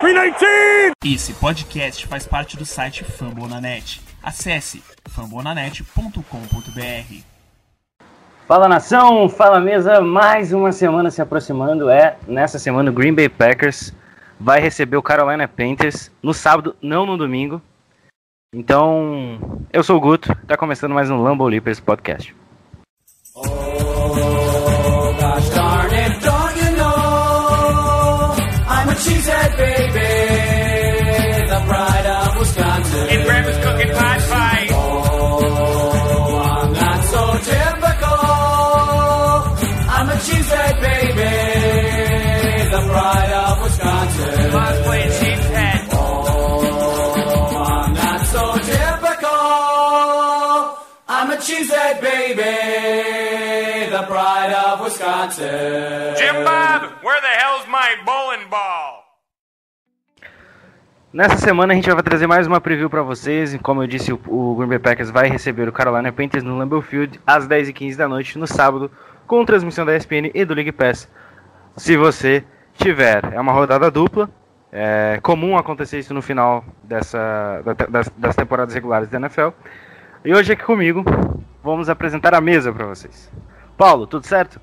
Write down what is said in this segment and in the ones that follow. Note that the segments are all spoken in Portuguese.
319! Esse podcast faz parte do site Fambonanet. Acesse fambonanet.com.br. Fala nação, fala mesa, mais uma semana se aproximando. É, nessa semana o Green Bay Packers vai receber o Carolina Panthers no sábado, não no domingo. Então, eu sou o Guto, tá começando mais um Lambo Leapers podcast. Of Wisconsin. Jim Bob, where the hell's my bowling ball? Nessa semana a gente vai trazer mais uma preview para vocês. Como eu disse, o, Green Bay Packers vai receber o Carolina Panthers no Lambeau Field às 10h15 da noite no sábado, com transmissão da ESPN e do League Pass. Se você tiver, é uma rodada dupla. É comum acontecer isso no final dessa, das, das temporadas regulares da NFL. E hoje aqui comigo vamos apresentar a mesa para vocês. Paulo, tudo certo?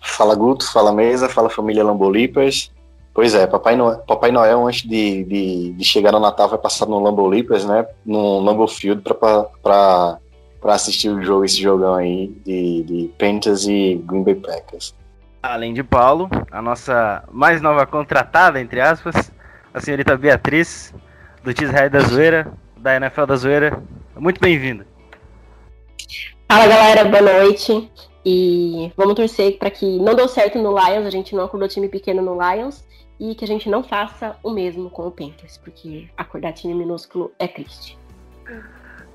Fala Guto, fala mesa, fala família Lambolipers. Pois é, Papai Noel, Papai Noel antes de, de, de, chegar no Natal vai passar no Lambeau Leapers, né? No Lambeau Field para assistir o jogo, esse jogão aí de, de Panthers e Green Bay Packers. Além de Paulo, a nossa mais nova contratada, entre aspas, a senhorita Beatriz, do Cheesehead da Zoeira, da NFL da Zoeira. Muito bem-vinda. Fala galera, boa noite. E vamos torcer para que não deu certo no Lions, a gente não acordou time pequeno no Lions e que a gente não faça o mesmo com o Panthers, porque acordar time minúsculo é triste.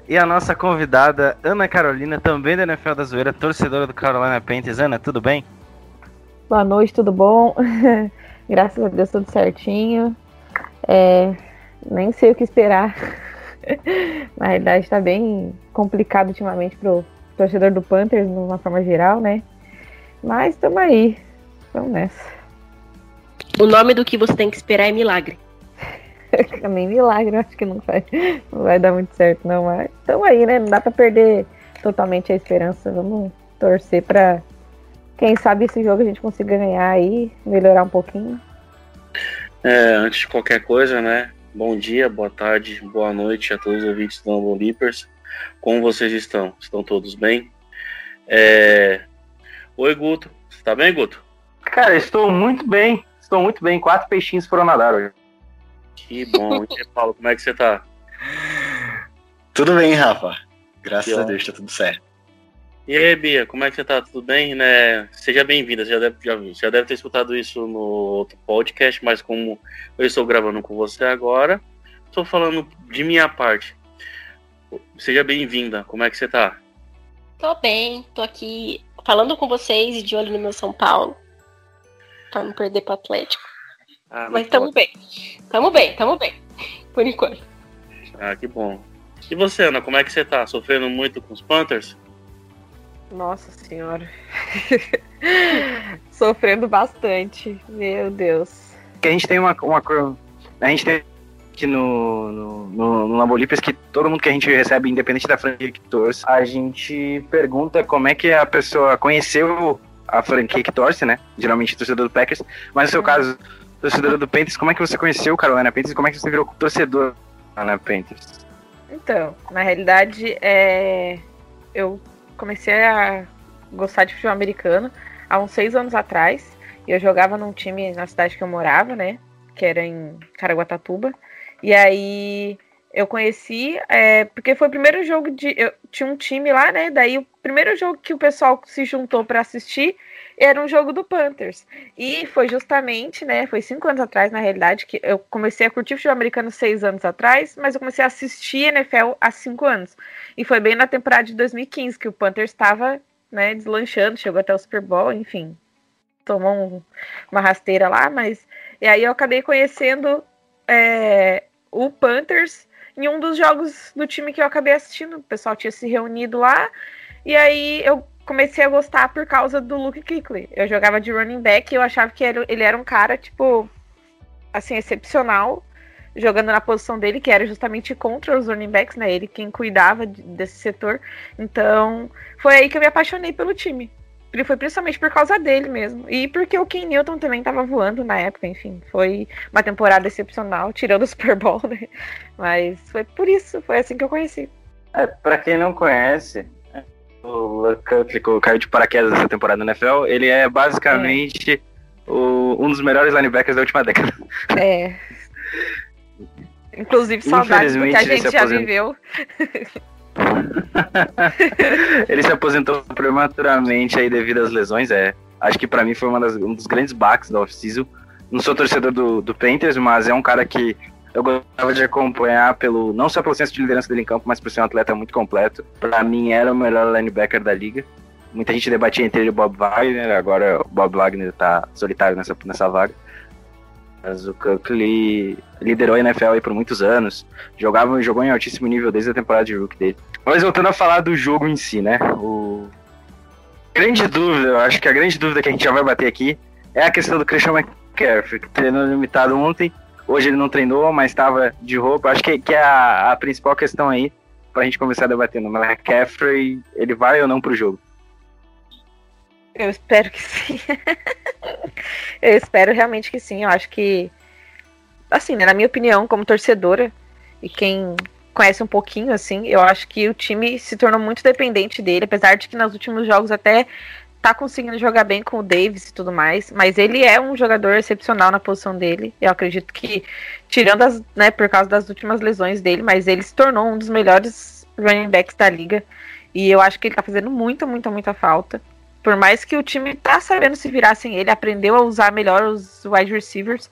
E a nossa convidada, Ana Carolina, também da NFL da Zoeira, torcedora do Carolina Panthers. Ana, tudo bem? Boa noite, tudo bom? Graças a Deus, tudo certinho. É, nem sei o que esperar. Na realidade, está bem complicado ultimamente pro torcedor do Panthers, de uma forma geral, né? Mas estamos aí. Vamos nessa. O nome do que você tem que esperar é milagre. Nem milagre, acho que não vai, não vai dar muito certo, não. Mas estamos aí, né? Não dá para perder totalmente a esperança. Vamos torcer para quem sabe esse jogo a gente consiga ganhar aí, melhorar um pouquinho. É, antes de qualquer coisa, né? Bom dia, boa tarde, boa noite a todos os ouvintes do Humble Leapers. Como vocês estão? Estão todos bem? É... Oi, Guto. Você tá bem, Guto? Cara, estou muito bem. Estou muito bem, quatro peixinhos foram nadar hoje. Que bom. E Paulo, como é que você tá? Tudo bem, Rafa. Graças a Deus, tá tudo certo. E aí, Bia, como é que você tá? Tudo bem, né? Seja bem-vinda, você já deve, já, já deve ter escutado isso no outro podcast, mas como eu estou gravando com você agora, estou falando de minha parte. Seja bem-vinda, como é que você tá? Tô bem, tô aqui falando com vocês e de olho no meu São Paulo pra não perder pro Atlético. Ah, Mas tamo bem. Tamo bem, tamo bem. Por enquanto. Ah, que bom. E você, Ana, como é que você tá? Sofrendo muito com os Panthers? Nossa senhora. Sofrendo bastante. Meu Deus. Que a gente tem uma, uma. A gente tem aqui no, no, no, no Lambolipes que todo mundo que a gente recebe, independente da franquia que torce, a gente pergunta como é que a pessoa conheceu a franquia que torce, né? Geralmente torcedor do Packers. Mas no seu caso, torcedor do Panthers, como é que você conheceu o Carolina Panthers e como é que você virou torcedor do Carolina Panthers? Então, na realidade, é... eu comecei a gostar de futebol americano há uns seis anos atrás. Eu jogava num time na cidade que eu morava, né? Que era em Caraguatatuba. E aí eu conheci, é, porque foi o primeiro jogo de. Eu tinha um time lá, né? Daí o primeiro jogo que o pessoal se juntou para assistir era um jogo do Panthers. E foi justamente, né? Foi cinco anos atrás, na realidade, que eu comecei a curtir futebol americano seis anos atrás, mas eu comecei a assistir NFL há cinco anos. E foi bem na temporada de 2015 que o Panthers estava né, deslanchando, chegou até o Super Bowl, enfim. Tomou um, uma rasteira lá, mas. E aí eu acabei conhecendo é, o Panthers em um dos jogos do time que eu acabei assistindo. O pessoal tinha se reunido lá. E aí eu comecei a gostar por causa do Luke Kuechly. Eu jogava de running back e eu achava que ele era um cara, tipo, assim, excepcional jogando na posição dele, que era justamente contra os running backs, né? Ele quem cuidava desse setor. Então, foi aí que eu me apaixonei pelo time. Ele foi principalmente por causa dele mesmo. E porque o Ken Newton também estava voando na época, enfim. Foi uma temporada excepcional, tirando o Super Bowl, né? Mas foi por isso, foi assim que eu conheci. É, pra quem não conhece, o Luck caiu de paraquedas nessa temporada na NFL. Ele é basicamente é. O, um dos melhores linebackers da última década. É. Inclusive, saudades do que a gente já viveu. ele se aposentou prematuramente aí devido às lesões, é. Acho que para mim foi das, um dos grandes baques da off-season. Não sou torcedor do, do Panthers, mas é um cara que eu gostava de acompanhar pelo não só pelo senso de liderança dele em campo, mas por ser um atleta muito completo. Para mim era o melhor linebacker da liga. Muita gente debatia entre ele e o Bob Wagner, agora o Bob Wagner tá solitário nessa, nessa vaga. Mas o Cook liderou a NFL aí por muitos anos, jogava, jogou em altíssimo nível desde a temporada de rookie dele. Mas voltando a falar do jogo em si, né? O... Grande dúvida, eu acho que a grande dúvida que a gente já vai bater aqui é a questão do Christian McCaffrey, que treinou limitado ontem. Hoje ele não treinou, mas estava de roupa. Acho que, que é a, a principal questão aí para a gente começar a debater. No McCaffrey, ele vai ou não para o jogo? Eu espero que sim. eu espero realmente que sim. Eu acho que, assim, né, na minha opinião, como torcedora e quem conhece um pouquinho, assim, eu acho que o time se tornou muito dependente dele, apesar de que nos últimos jogos até tá conseguindo jogar bem com o Davis e tudo mais, mas ele é um jogador excepcional na posição dele. Eu acredito que, tirando as, né, por causa das últimas lesões dele, mas ele se tornou um dos melhores running backs da liga. E eu acho que ele tá fazendo muita, muita, muita falta. Por mais que o time tá sabendo se virar sem ele, aprendeu a usar melhor os wide receivers,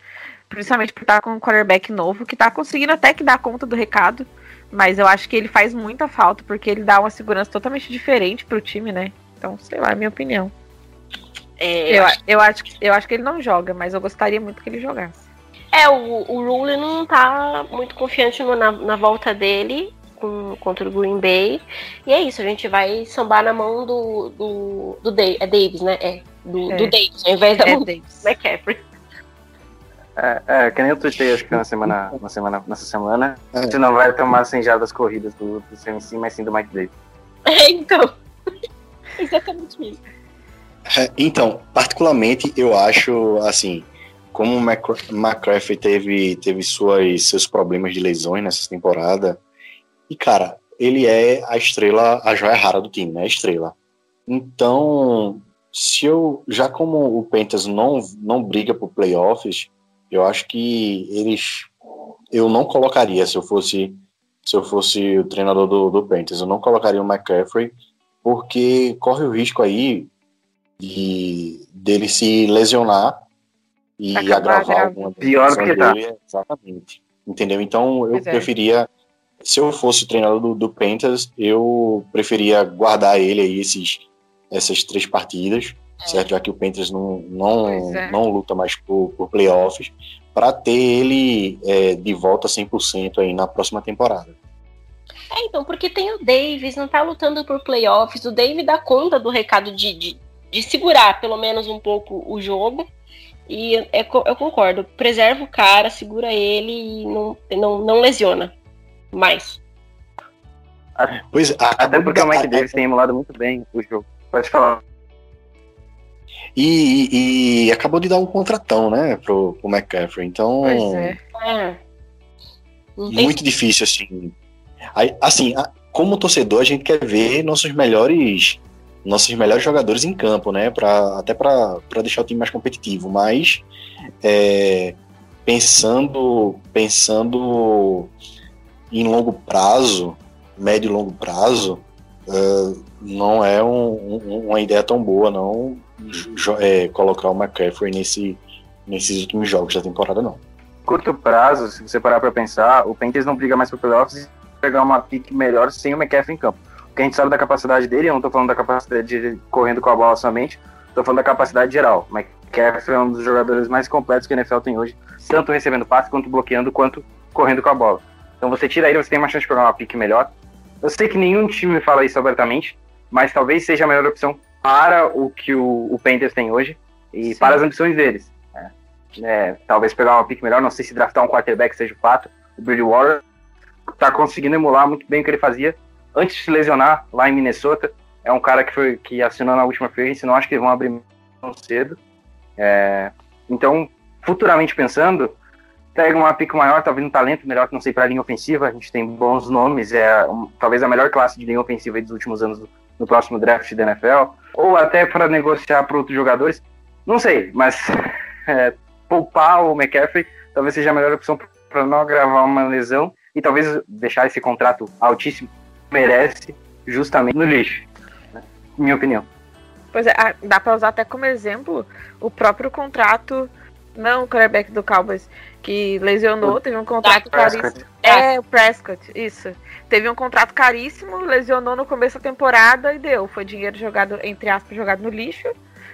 principalmente por estar com um quarterback novo, que tá conseguindo até que dar conta do recado. Mas eu acho que ele faz muita falta, porque ele dá uma segurança totalmente diferente pro time, né? Então, sei lá, é a minha opinião. É, eu, eu, acho... eu, acho, eu acho que ele não joga, mas eu gostaria muito que ele jogasse. É, o, o Rule não tá muito confiante no, na, na volta dele com, contra o Green Bay. E é isso, a gente vai sambar na mão do. do, do Dave, é Davis, né? É. Do, é. do Davis, ao invés da é mão Davis. do McCaffrey. É, é, que nem eu tuitei, acho que na semana, na semana, nessa semana, é. a gente não vai tomar sem jardas corridas do, do CMC, mas sim do Mike Davis. É, então. Exatamente isso. É, então, particularmente, eu acho, assim, como o McCaffrey teve, teve suas, seus problemas de lesões nessa temporada, e, cara, ele é a estrela, a joia rara do time, né? A estrela. Então, se eu, já como o Panthers não, não briga por playoffs, eu acho que eles, eu não colocaria, se eu fosse, se eu fosse o treinador do, do Panthers, eu não colocaria o McCaffrey, porque corre o risco aí de, dele se lesionar e Acabar agravar alguma Pior que tá. Exatamente. Entendeu? Então, eu é. preferia se eu fosse treinador do, do Panthers, eu preferia guardar ele aí esses, essas três partidas, é. certo? Já que o Panthers não, não, é. não luta mais por, por playoffs, para ter ele é, de volta 100% aí na próxima temporada. É, então, porque tem o Davis, não tá lutando por playoffs, o Davis dá conta do recado de, de, de segurar pelo menos um pouco o jogo. E é, eu concordo, preserva o cara, segura ele e não, não, não lesiona mais. Pois, Até porque o Mike Davis tem emulado muito bem o jogo. Pode falar. E, e, e, acabou de dar um contratão, né, pro, pro McCaffrey. Então. Pois é. é. Muito difícil, assim. Aí, assim, como torcedor, a gente quer ver nossos melhores. Nossos melhores jogadores em campo, né? Pra, até para deixar o time mais competitivo. Mas é, pensando, pensando em longo prazo, médio e longo prazo, uh, não é um, um, uma ideia tão boa, não, é, colocar o McCaffrey nesse, nesses últimos jogos da temporada, não. Curto prazo, se você parar para pensar, o Panthers não briga mais para playoffs e pegar uma pick melhor sem o McCaffrey em campo. Porque a gente sabe da capacidade dele, eu não estou falando da capacidade de correndo com a bola somente, estou falando da capacidade geral. O McCaffrey é um dos jogadores mais completos que a NFL tem hoje, tanto recebendo passe, quanto bloqueando, quanto correndo com a bola. Então você tira ele, você tem uma chance de pegar uma pique melhor. Eu sei que nenhum time fala isso abertamente, mas talvez seja a melhor opção para o que o, o Panthers tem hoje e Sim. para as ambições deles. Né? é, talvez pegar uma pique melhor, não sei se draftar um quarterback seja o fato. O Bridgewater tá conseguindo emular muito bem o que ele fazia antes de se lesionar lá em Minnesota. É um cara que foi que assinou na última free agency, não acho que eles vão abrir tão cedo. É, então, futuramente pensando, pega uma pique maior, talvez um talento melhor que não sei para linha ofensiva. A gente tem bons nomes, é um, talvez a melhor classe de linha ofensiva dos últimos anos no próximo draft da NFL, ou até para negociar para outros jogadores. Não sei, mas é, poupar o McCaffrey talvez seja a melhor opção para não agravar uma lesão e talvez deixar esse contrato altíssimo merece justamente no lixo, né? minha opinião. Pois é, dá para usar até como exemplo o próprio contrato, não o quarterback do Cowboys, que lesionou, teve um contrato caríssimo. É, o Prescott, isso. Teve um contrato caríssimo, lesionou no começo da temporada e deu. Foi dinheiro jogado, entre aspas, jogado no lixo.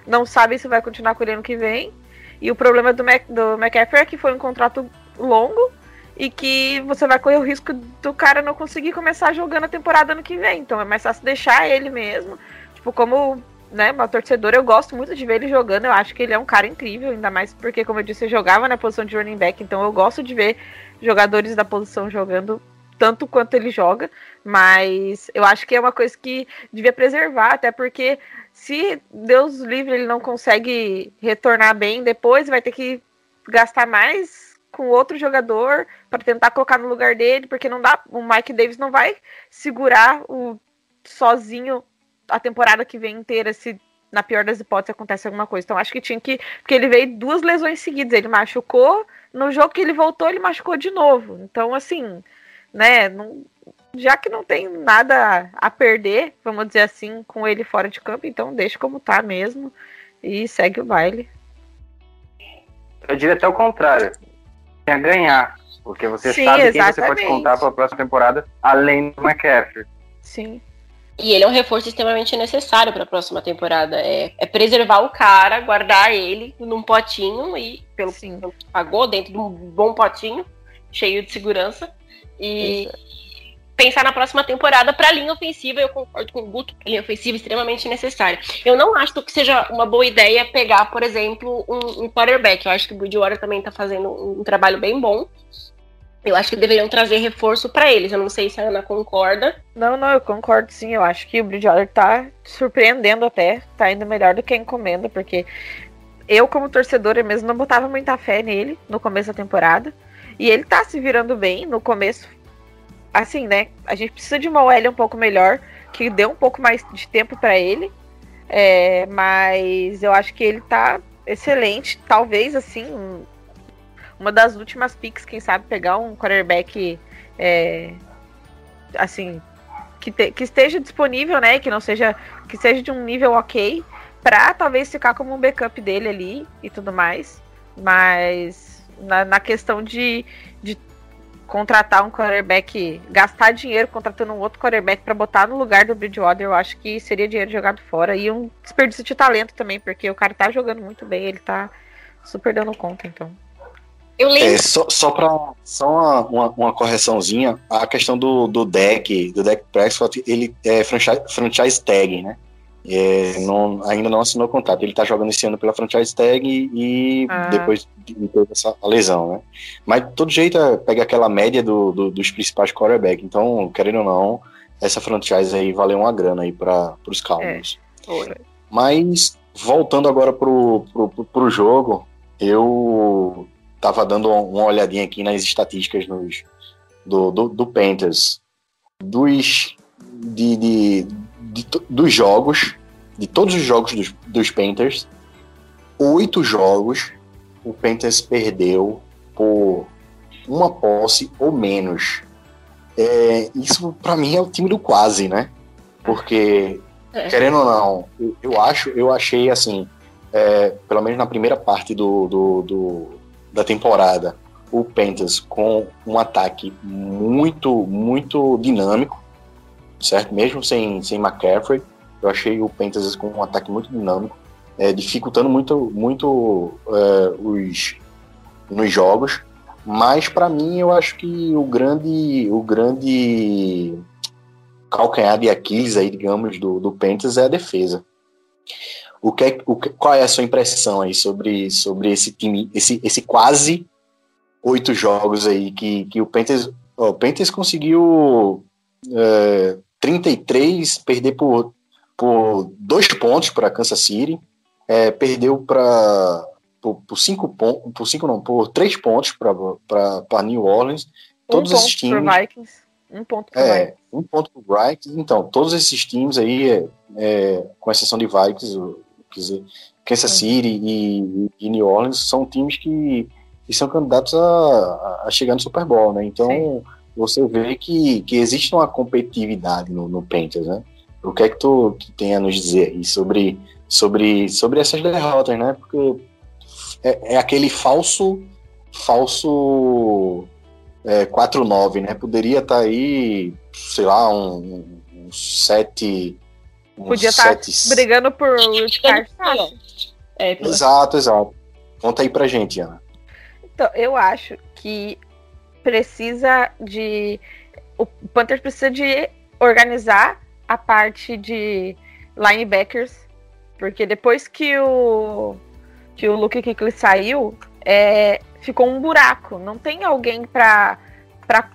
Não sabe se vai continuar com ele ano que vem. E o problema do, Mac, do McCaffrey é que foi um contrato longo e que você vai correr o risco do cara não conseguir começar jogando a temporada ano que vem. Então é mais fácil deixar ele mesmo. Tipo, como né, uma torcedora, eu gosto muito de ver ele jogando. Eu acho que ele é um cara incrível, ainda mais porque, como eu disse, eu jogava na posição de running back. Então eu gosto de ver jogadores da posição jogando tanto quanto ele joga, mas eu acho que é uma coisa que devia preservar, até porque se Deus livre ele não consegue retornar bem depois, vai ter que gastar mais com outro jogador para tentar colocar no lugar dele, porque não dá, o Mike Davis não vai segurar o sozinho a temporada que vem inteira se na pior das hipóteses acontece alguma coisa. Então acho que tinha que, porque ele veio duas lesões seguidas, ele machucou, no jogo que ele voltou, ele machucou de novo. Então assim, né, não, já que não tem nada a perder, vamos dizer assim, com ele fora de campo, então deixa como tá mesmo e segue o baile. Eu diria até o contrário. Tem a ganhar. Porque você Sim, sabe exatamente. quem você pode contar para a próxima temporada, além do McCaffrey. Sim. E ele é um reforço extremamente necessário para a próxima temporada. É, é, preservar o cara, guardar ele num potinho e, pelo que pagou, dentro de um bom potinho, cheio de segurança. E Isso. pensar na próxima temporada para a linha ofensiva, eu concordo com o Guto, a linha ofensiva é extremamente necessária. Eu não acho que seja uma boa ideia pegar, por exemplo, um, um quarterback. Eu acho que o Bridgewater também está fazendo um, um trabalho bem bom. Eu acho que deveriam trazer reforço para eles. Eu não sei se a Ana concorda. Não, não, eu concordo sim. Eu acho que o Bridgewater tá surpreendendo até. Tá indo melhor do que a encomenda, porque eu, como torcedora mesmo, não botava muita fé nele no começo da temporada. E ele tá se virando bem no começo. Assim, né? A gente precisa de uma OL um pouco melhor, que dê um pouco mais de tempo para ele. É, mas eu acho que ele tá excelente. Talvez, assim, uma das últimas picks, quem sabe, pegar um quarterback é, assim. Que, te, que esteja disponível, né? Que não seja. Que seja de um nível ok. Pra talvez ficar como um backup dele ali e tudo mais. Mas na, na questão de, de contratar um quarterback, gastar dinheiro contratando um outro quarterback para botar no lugar do Bridgewater, eu acho que seria dinheiro jogado fora e um desperdício de talento também, porque o cara tá jogando muito bem, ele tá super dando conta, então. Eu lembro. É, só só para só uma, uma, uma, correçãozinha, a questão do, do deck, do deck Prescott, ele é franchise, franchise tag, né? É, não, ainda não assinou contrato. Ele está jogando esse ano pela franchise tag e, ah. depois de, de essa lesão, né? Mas de todo jeito é, pega aquela média do, do, dos principais quarterbacks. Então, querendo ou não, essa franchise aí valeu uma grana aí para os Cowboys. É. Mas voltando agora pro, pro, pro jogo, eu tava dando uma olhadinha aqui nas estatísticas nos, do, do, do Panthers. Dos, de, de de, dos jogos, de todos os jogos dos, dos Panthers, oito jogos o Panthers perdeu por uma posse ou menos. É, isso para mim é o time do quase, né? Porque é. querendo ou não, eu, eu, acho, eu achei assim, é, pelo menos na primeira parte do, do, do, da temporada, o Panthers com um ataque muito, muito dinâmico, certo? Mesmo sem, sem McCaffrey, eu achei o Panthers com um ataque muito dinâmico, é, dificultando muito, muito é, os nos jogos. Mas para mim eu acho que o grande, o grande calcanhar de Aquiles aí, digamos, do, do Panthers é a defesa. O que, o que, qual é a sua impressão aí sobre, sobre esse time, esse, esse quase oito jogos aí que, que o Panthers, ó, o Panthers conseguiu é, 33, perder por, por dois pontos para Kansas City, é, perdeu para por, por, cinco pontos, por cinco não, por três pontos para New Orleans. Todos um esses times. Vikings, um ponto pro é, Vikings. um ponto pro Vikings. Então, todos esses times aí, é, é, com exceção de Vikings, dizer, Kansas. City e, e New Orleans, são times que, que são candidatos a, a chegar no Super Bowl, né? Então, Sim. você vê que, que existe uma competitividade no, no Panthers, né? O que é que tu que tem a nos dizer aí sobre, sobre, sobre essas derrotas, né? Porque é, é aquele falso falso é, 4-9, né? Poderia estar aí, sei lá, um, um 7. Podia estar 7 brigando por wildcard fácil. É, pela- Exato, exato. Conta aí pra gente, Ana. Então, eu acho que precisa de. O Panthers precisa de organizar a parte de linebackers. Porque depois que o. que o Luke Kuechly saiu, é, ficou um buraco. Não tem alguém pra, pra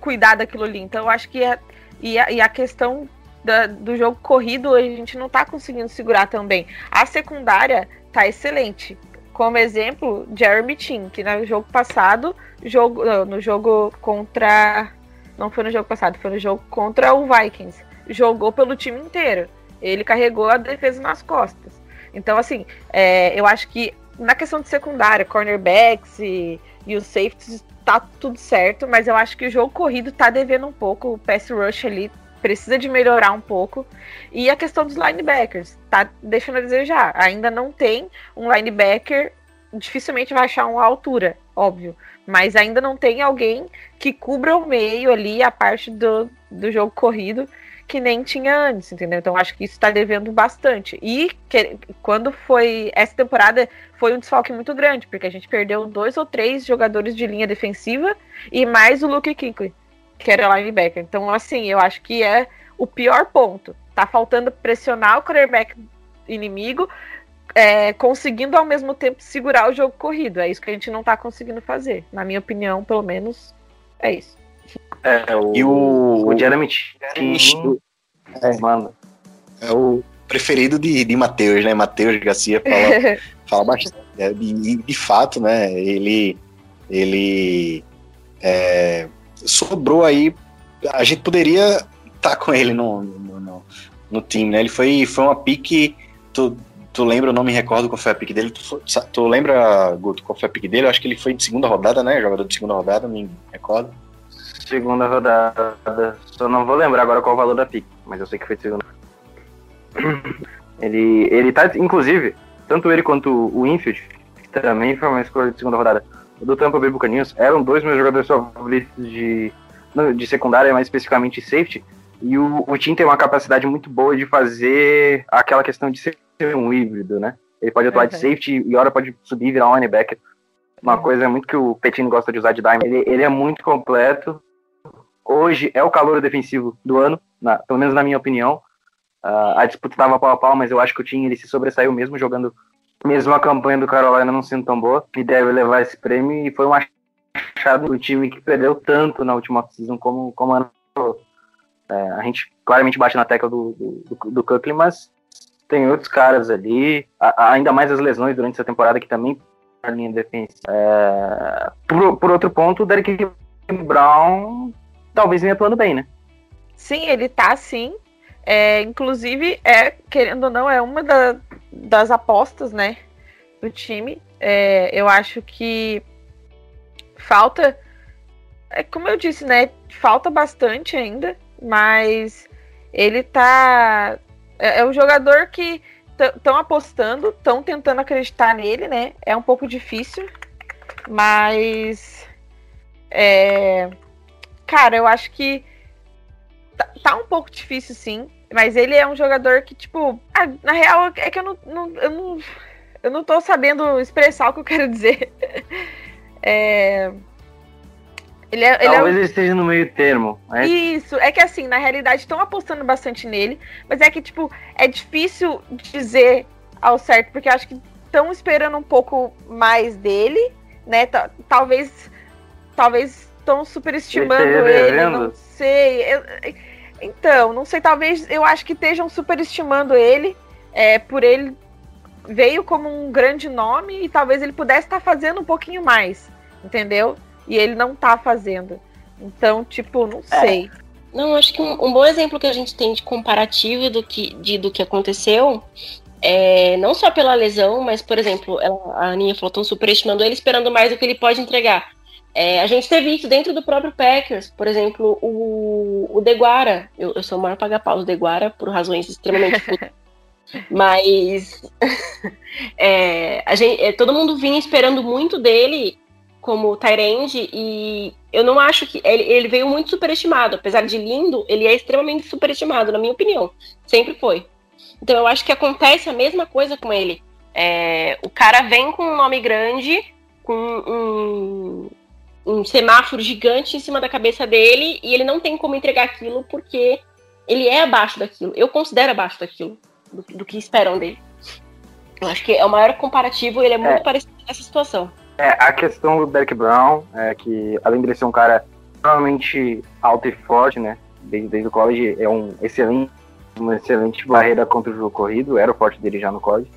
cuidar daquilo ali. Então eu acho que é, e, a, e a questão da- do jogo corrido a gente não tá conseguindo segurar também. A secundária tá excelente. Como exemplo, Jeremy Chin, que no jogo passado, jogo, no jogo contra. Não foi no jogo passado, foi no jogo contra o Vikings. Jogou pelo time inteiro. Ele carregou a defesa nas costas. Então, assim, é, eu acho que na questão de secundária, cornerbacks e, e os safeties, tá tudo certo, mas eu acho que o jogo corrido tá devendo um pouco. O pass rush ali precisa de melhorar um pouco. E a questão dos linebackers, tá deixando a desejar. Ainda não tem um linebacker, dificilmente vai achar uma altura, óbvio. Mas ainda não tem alguém que cubra o meio ali, a parte do, do jogo corrido, que nem tinha antes, entendeu? Então acho que isso tá devendo bastante. E que- quando foi. Essa temporada foi um desfalque muito grande, porque a gente perdeu dois ou três jogadores de linha defensiva e mais o Luke Kuechly, que era linebacker. Então, assim, eu acho que é o pior ponto. Tá faltando pressionar o quarterback inimigo, é, conseguindo ao mesmo tempo segurar o jogo corrido. É isso que a gente não tá conseguindo fazer. Na minha opinião, pelo menos, é isso. É, o, E o- o Jeremy Chin, É. mano. É o preferido de, de Matheus, né? Matheus Garcia fala, fala bastante. É, de, de fato, né? Ele, ele é, sobrou aí. A gente poderia estar com ele no, no, no, no time, né? Ele foi, foi uma pique. Tu, tu lembra, eu não me recordo qual foi a pique dele. Tu, tu lembra, Guto, qual foi a pique dele? Eu acho que ele foi de segunda rodada, né? Jogador de segunda rodada, não me recordo. Segunda rodada. Só não vou lembrar agora qual o valor da pick, mas eu sei que foi de segunda. Ele, ele tá, inclusive, tanto ele quanto o Infield, que também foi uma escolha de segunda rodada, do Tampa Bay Buccaneers, eram dois meus jogadores favoritos de, de secundária, mais especificamente safety. E o, o Tim tem uma capacidade muito boa de fazer aquela questão de ser um híbrido, né? Ele pode atuar de Uhum. safety e hora pode subir e virar um linebacker. Uma Uhum. coisa muito que o Petino gosta de usar de dime. Ele, ele é muito completo. Hoje é o calor defensivo do ano, na- pelo menos na minha opinião. Ah, a disputa estava pau a pau, mas eu acho que o Tim ele se sobressaiu mesmo jogando, mesmo a campanha do Carolina não sendo tão boa, e deve levar esse prêmio. E foi um achado do time que perdeu tanto na última season como, como ano. É, a gente claramente bate na tecla do, do, do, mas tem outros caras ali, a- ainda mais as lesões durante essa temporada que também a linha defensiva. É, por, por outro ponto, o Derek Brown talvez venha atuando bem, né? Sim, ele tá sim. É, inclusive, é, querendo ou não, é uma da- das apostas, né, do time. É, eu acho que falta. É como eu disse, né? Falta bastante ainda, mas ele tá. É, é um jogador que estão apostando, estão tentando acreditar nele, né? É um pouco difícil, mas. É, cara, eu acho que tá, tá um pouco difícil, sim. Mas ele é um jogador que, tipo, ah, na real é que eu não, não- eu não. Eu não tô sabendo expressar o que eu quero dizer. É, Ele é, ele é Talvez ele esteja no meio termo. né? isso, é que assim, na realidade estão apostando bastante nele, mas é que, tipo, é difícil dizer ao certo, porque acho que estão esperando um pouco mais dele, né? Talvez talvez estão superestimando ele, ele não sei. Eu, então, não sei, talvez eu acho que estejam superestimando ele, é, por ele veio como um grande nome e talvez ele pudesse estar tá fazendo um pouquinho mais, entendeu? E ele não tá fazendo. Então, tipo, não é. sei. É. Não, acho que um, um, bom exemplo que a gente tem de comparativo do que, de, do que aconteceu é, não só pela lesão, mas, por exemplo, ela, a Aninha falou, estão superestimando ele, esperando mais do que ele pode entregar. É, a gente teve isso dentro do próprio Packers, por exemplo, o, o Deguara. Eu, eu sou o maior paga-pau do Deguara por razões extremamente Mas é, a gente, é, todo mundo vinha esperando muito dele como Tyrande e eu não acho que ele, ele veio muito superestimado, apesar de lindo, ele é extremamente superestimado, na minha opinião, sempre foi. Então eu acho que acontece a mesma coisa com ele. É, o cara vem com um nome grande, com um, um semáforo gigante em cima da cabeça dele e ele não tem como entregar aquilo porque ele é abaixo daquilo. Eu considero abaixo daquilo, do, do que esperam dele. Eu acho que é o maior comparativo, ele é muito é. parecido nessa situação. É, a questão do Derek Brown é que, além de ser um cara extremamente alto e forte, né? Desde, desde o college, é um excelente, uma excelente barreira contra o jogo corrido, era o forte dele já no college.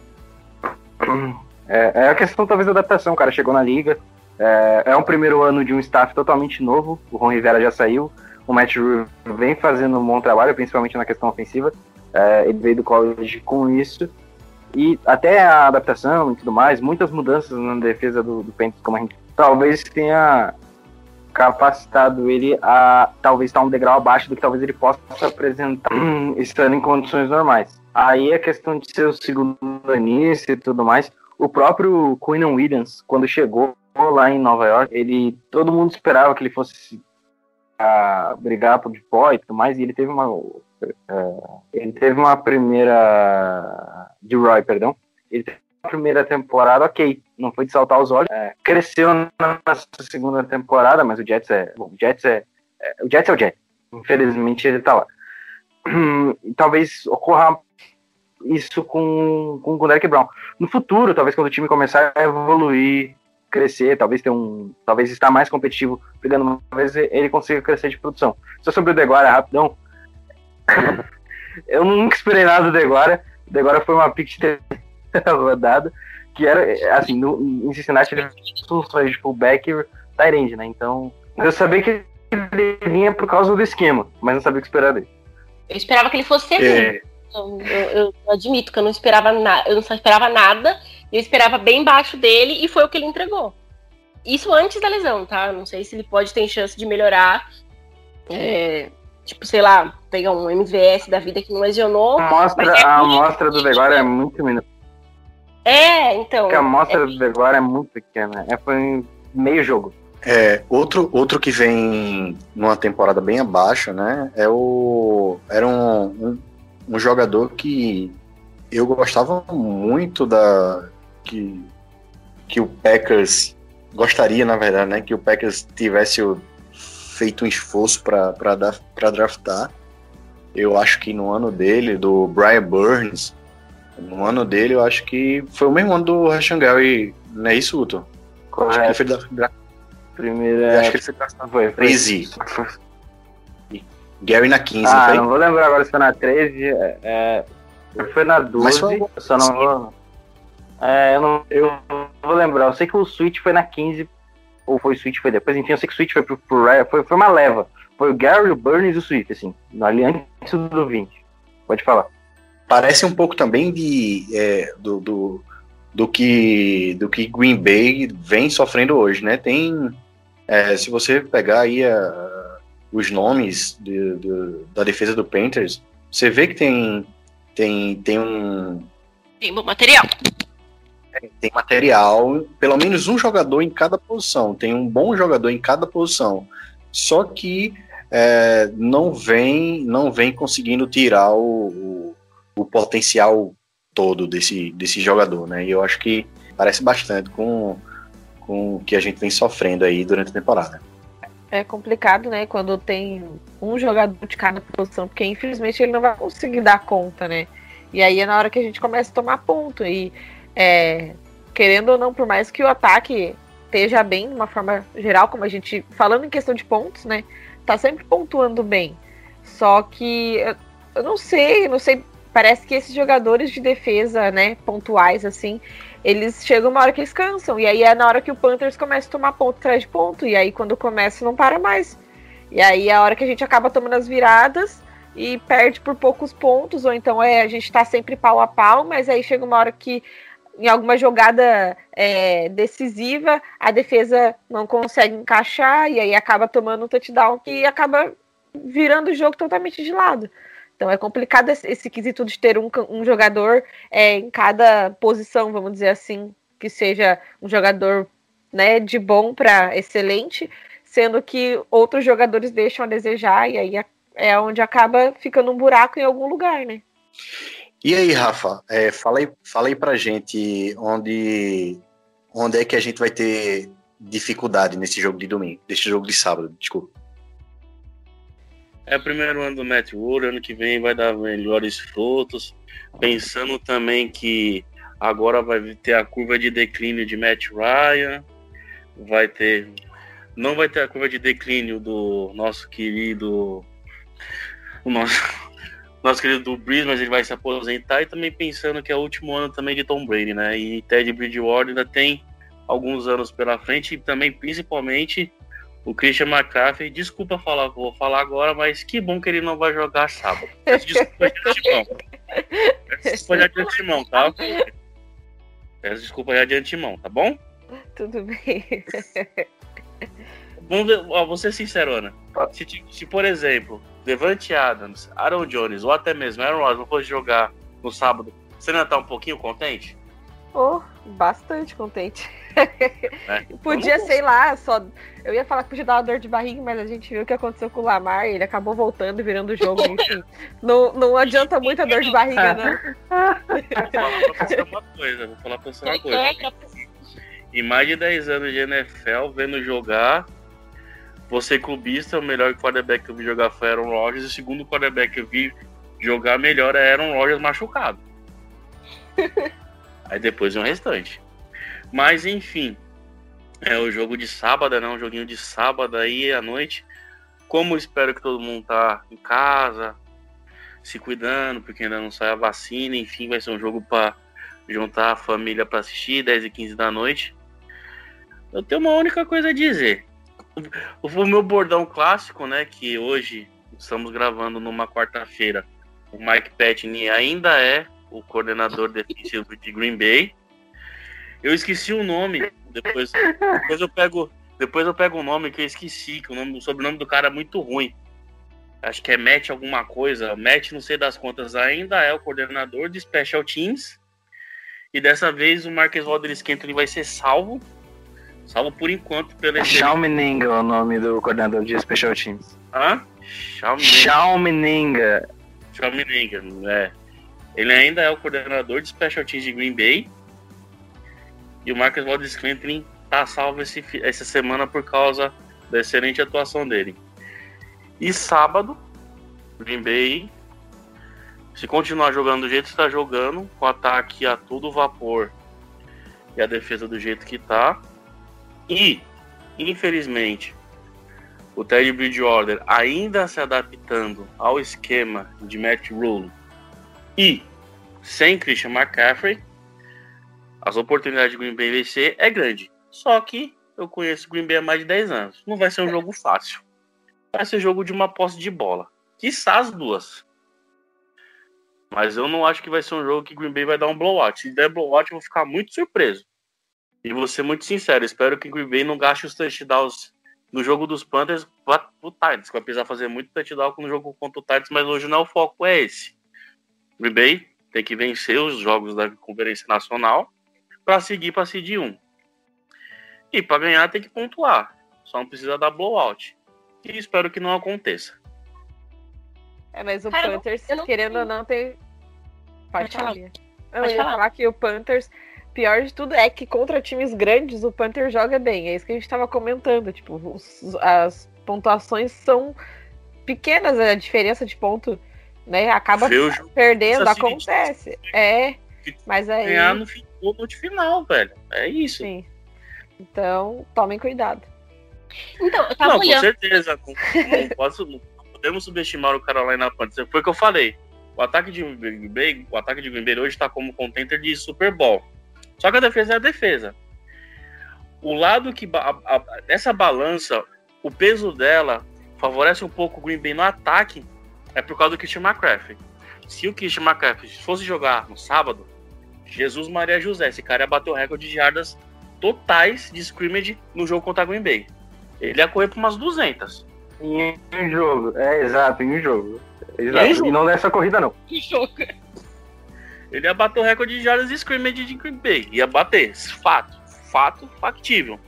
É, é a questão, talvez, da adaptação. O cara chegou na liga, é, é um primeiro ano de um staff totalmente novo, o Ron Rivera já saiu, o Matt Rule vem fazendo um bom trabalho, principalmente na questão ofensiva. É, ele veio do college com isso. E até a adaptação e tudo mais, muitas mudanças na defesa do, do como a gente talvez tenha capacitado ele a talvez estar um degrau abaixo do que talvez ele possa apresentar estando em condições normais. Aí a questão de ser o segundo início e tudo mais, o próprio Quinn Williams, quando chegou lá em Nova York, ele todo mundo esperava que ele fosse a brigar por pó e tudo mais, e ele teve uma Uh, ele teve uma primeira. De Roy, perdão. Ele teve uma primeira temporada, ok. Não foi de saltar os olhos. É, cresceu na segunda temporada, mas o Jets é. Bom, o Jets é. é o Jets é o Jets. Infelizmente ele tá lá. talvez ocorra isso com, com, com o Derek Brown. No futuro, talvez quando o time começar a evoluir, crescer, talvez ter um. Talvez estar mais competitivo, pegando talvez ele consiga crescer de produção. Só sobre o Deguara, rapidão eu nunca esperei nada do Deguara. O Deguara foi uma pick de rodada, que era, assim, no, em Cincinnati ele funções de fullback e tight né? Então, eu sabia que ele vinha por causa do esquema, mas não sabia o que esperar dele. Eu esperava que ele fosse ser é. eu, eu, eu, admito que eu não esperava nada, eu não esperava nada, eu esperava bem baixo dele e foi o que ele entregou. Isso antes da lesão, tá? Não sei se ele pode ter chance de melhorar. É, tipo, sei lá, pegar um MVS da vida que não lesionou. A amostra, é a amostra do Degora é muito menor. É, então. Porque a amostra é... do Degora é muito pequena. É, foi meio jogo. É, outro, outro que vem numa temporada bem abaixo, né? É o. Era um, um, um jogador que eu gostava muito da. Que, que o Packers gostaria, na verdade, né? Que o Packers tivesse feito um esforço para draftar. Eu acho que no ano dele, do Brian Burns, no ano dele, eu acho que foi o mesmo ano do Rashan Gary, não é isso, Uto? Acho que ele foi da, Primeira. Acho que ele foi draftado. Foi, 13. Gary na 15, ah, não, não vou lembrar agora se foi na 13. É, é foi na 12, Mas foi... só não vou. É, eu não, eu não vou lembrar. Eu sei que o Switch foi na 15 ou foi o Switch foi depois, enfim, eu sei que o Switch foi pro, pro foi, foi uma leva. Foi o Gary, o Burns e o Switch, assim, ali antes do 20. Pode falar. Parece um pouco também de é, do, do, do, que do que Green Bay vem sofrendo hoje, né? Tem é, se você pegar aí a, os nomes de, de, da defesa do Panthers, você vê que tem tem tem um tem bom material tem material, pelo menos um jogador em cada posição, tem um bom jogador em cada posição. Só que é, não vem não vem conseguindo tirar o, o, o, potencial todo desse, desse jogador, né? E eu acho que parece bastante com, com o que a gente vem sofrendo aí durante a temporada. É complicado, né? Quando tem um jogador de cada posição, porque infelizmente ele não vai conseguir dar conta, né? E aí é na hora que a gente começa a tomar ponto. E é, querendo ou não, por mais que o ataque esteja bem de uma forma geral, como a gente. Falando em questão de pontos, né? Tá sempre pontuando bem. Só que eu, não sei, não sei. Parece que esses jogadores de defesa, né, pontuais, assim, eles chegam uma hora que eles cansam. E aí é na hora que o Panthers começa a tomar ponto atrás de ponto. E aí quando começa, não para mais. E aí é a hora que a gente acaba tomando as viradas e perde por poucos pontos, ou então é a gente tá sempre pau a pau, mas aí chega uma hora que em alguma jogada é, decisiva a defesa não consegue encaixar e aí acaba tomando um touchdown que acaba virando o jogo totalmente de lado. Então é complicado esse, esse quesito de ter um, um jogador é, em cada posição, vamos dizer assim, que seja um jogador né, de bom para excelente, sendo que outros jogadores deixam a desejar e aí é onde acaba ficando um buraco em algum lugar, né? E aí, Rafa, é, fala, aí, fala aí pra gente onde, onde é que a gente vai ter dificuldade nesse jogo de domingo, nesse jogo de sábado, desculpa. É o primeiro ano do Matt Wood, ano que vem vai dar melhores frutos. Pensando também que agora vai ter a curva de declínio de Matt Ryan, vai ter. Não vai ter a curva de declínio do nosso querido. O nosso, nosso querido do Breeze, mas ele vai se aposentar. E também pensando que é o último ano também de Tom Brady, né? E Ted Bridgewater ainda tem alguns anos pela frente e também, principalmente, o Christian McCaffrey, desculpa falar, vou falar agora, mas que bom que ele não vai jogar sábado. Peço desculpa de antemão. Peço desculpa já de antemão, tá? Peço desculpa já de antemão, tá bom? Tudo bem. Vamos ver, ó, vou ser sincero, Ana. Se, se, por exemplo, Devante Adams, Aaron Jones ou até mesmo Aaron Rodgers não fosse jogar no sábado, você não ia estar um pouquinho contente? Oh, bastante contente. É. Podia, sei lá, só. Eu ia falar que podia dar uma dor de barriga, mas a gente viu o que aconteceu com o Lamar, ele acabou voltando e virando o jogo, enfim. não, não adianta muito a dor de barriga, não. Vou falar pra você uma coisa, vou falar pra você uma coisa. Em mais de 10 anos de NFL, vendo jogar, você clubista, o melhor quarterback que eu vi jogar foi Aaron Rodgers, e o segundo quarterback que eu vi jogar melhor é Aaron Rodgers machucado. Aí depois vem o restante. Mas enfim, é o jogo de sábado, né? Um joguinho de sábado aí à noite. Como espero que todo mundo tá em casa, se cuidando, porque ainda não sai a vacina, enfim, vai ser um jogo para juntar a família para assistir, 10 e 15 da noite. Eu tenho uma única coisa a dizer. O, o meu bordão clássico, né, que hoje estamos gravando numa quarta-feira, o Mike Patney ainda é o coordenador defensivo de Green Bay. Eu esqueci o nome. Depois, depois eu pego. Depois eu pego o nome que eu esqueci, que o, nome, o sobrenome do cara é muito ruim. Acho que é Matt alguma coisa. Matt, não sei das contas, ainda é o coordenador de Special Teams. E dessa vez o Marques Valdez Scantling vai ser salvo. Salvo por enquanto pelo. É Xiaomininga é o nome do coordenador de Special Teams. Hã? Xiaomininga. Xiaomininga, é. Ele ainda é o coordenador de Special Teams de Green Bay. E o Marcus Valdez Scantling tá salvo esse, essa semana por causa da excelente atuação dele. E sábado, Green Bay, se continuar jogando do jeito que está jogando, com ataque a todo vapor e a defesa do jeito que tá, e, infelizmente, o Ted Bridgewater ainda se adaptando ao esquema de Matt Rule e sem Christian McCaffrey, as oportunidades de Green Bay vencer é grande. Só que eu conheço Green Bay há mais de 10 anos. Não vai ser um jogo fácil. Vai ser jogo de uma posse de bola. Quiçá as duas. Mas eu não acho que vai ser um jogo que Green Bay vai dar um blowout. Se der blowout, eu vou ficar muito surpreso. E vou ser muito sincero, espero que Green Bay não gaste os touchdowns no jogo dos Panthers para o Titans, que vai precisar fazer muito touchdown no jogo contra o Titans, mas hoje não é o foco, é esse. Green Bay tem que vencer os jogos da Conferência Nacional para seguir para Seed 1. E para ganhar tem que pontuar. Só não precisa dar blowout. E espero que não aconteça. É, mas o Cara, Panthers, não, não querendo ou não, tem. Pode, Pode falar. Eu ia falar. falar que o Panthers, pior de tudo é que contra times grandes o Panther joga bem. É isso que a gente estava comentando. Tipo, os, as pontuações são pequenas, a diferença de ponto né? Acaba perdendo, acontece. É, mas aí. ganhar no, fi- no no final, velho. É isso. Sim. Então, tomem cuidado. Então, eu tava Não, com olhando. certeza. Não, não posso- não podemos subestimar o Carolina Panthers. Foi o que eu falei. O ataque de Green Bay, o ataque de Green Bay hoje está como contender de Super Bowl. Só que a defesa é a defesa. O lado que a- a- essa balança, o peso dela favorece um pouco o Green Bay no ataque é por causa do Christian McCaffrey. Se o Christian McCaffrey fosse jogar no sábado, Jesus Maria José, esse cara ia bater o recorde de jardas totais de scrimmage no jogo contra a Green Bay. Ele ia correr por umas 200. Em um jogo, é exato, em um jogo. Exato. Em jogo. E não nessa corrida, não. Que jogo. Ele ia bater o recorde de jardas de scrimmage de Green Bay. Ia bater. Fato. Fato factível.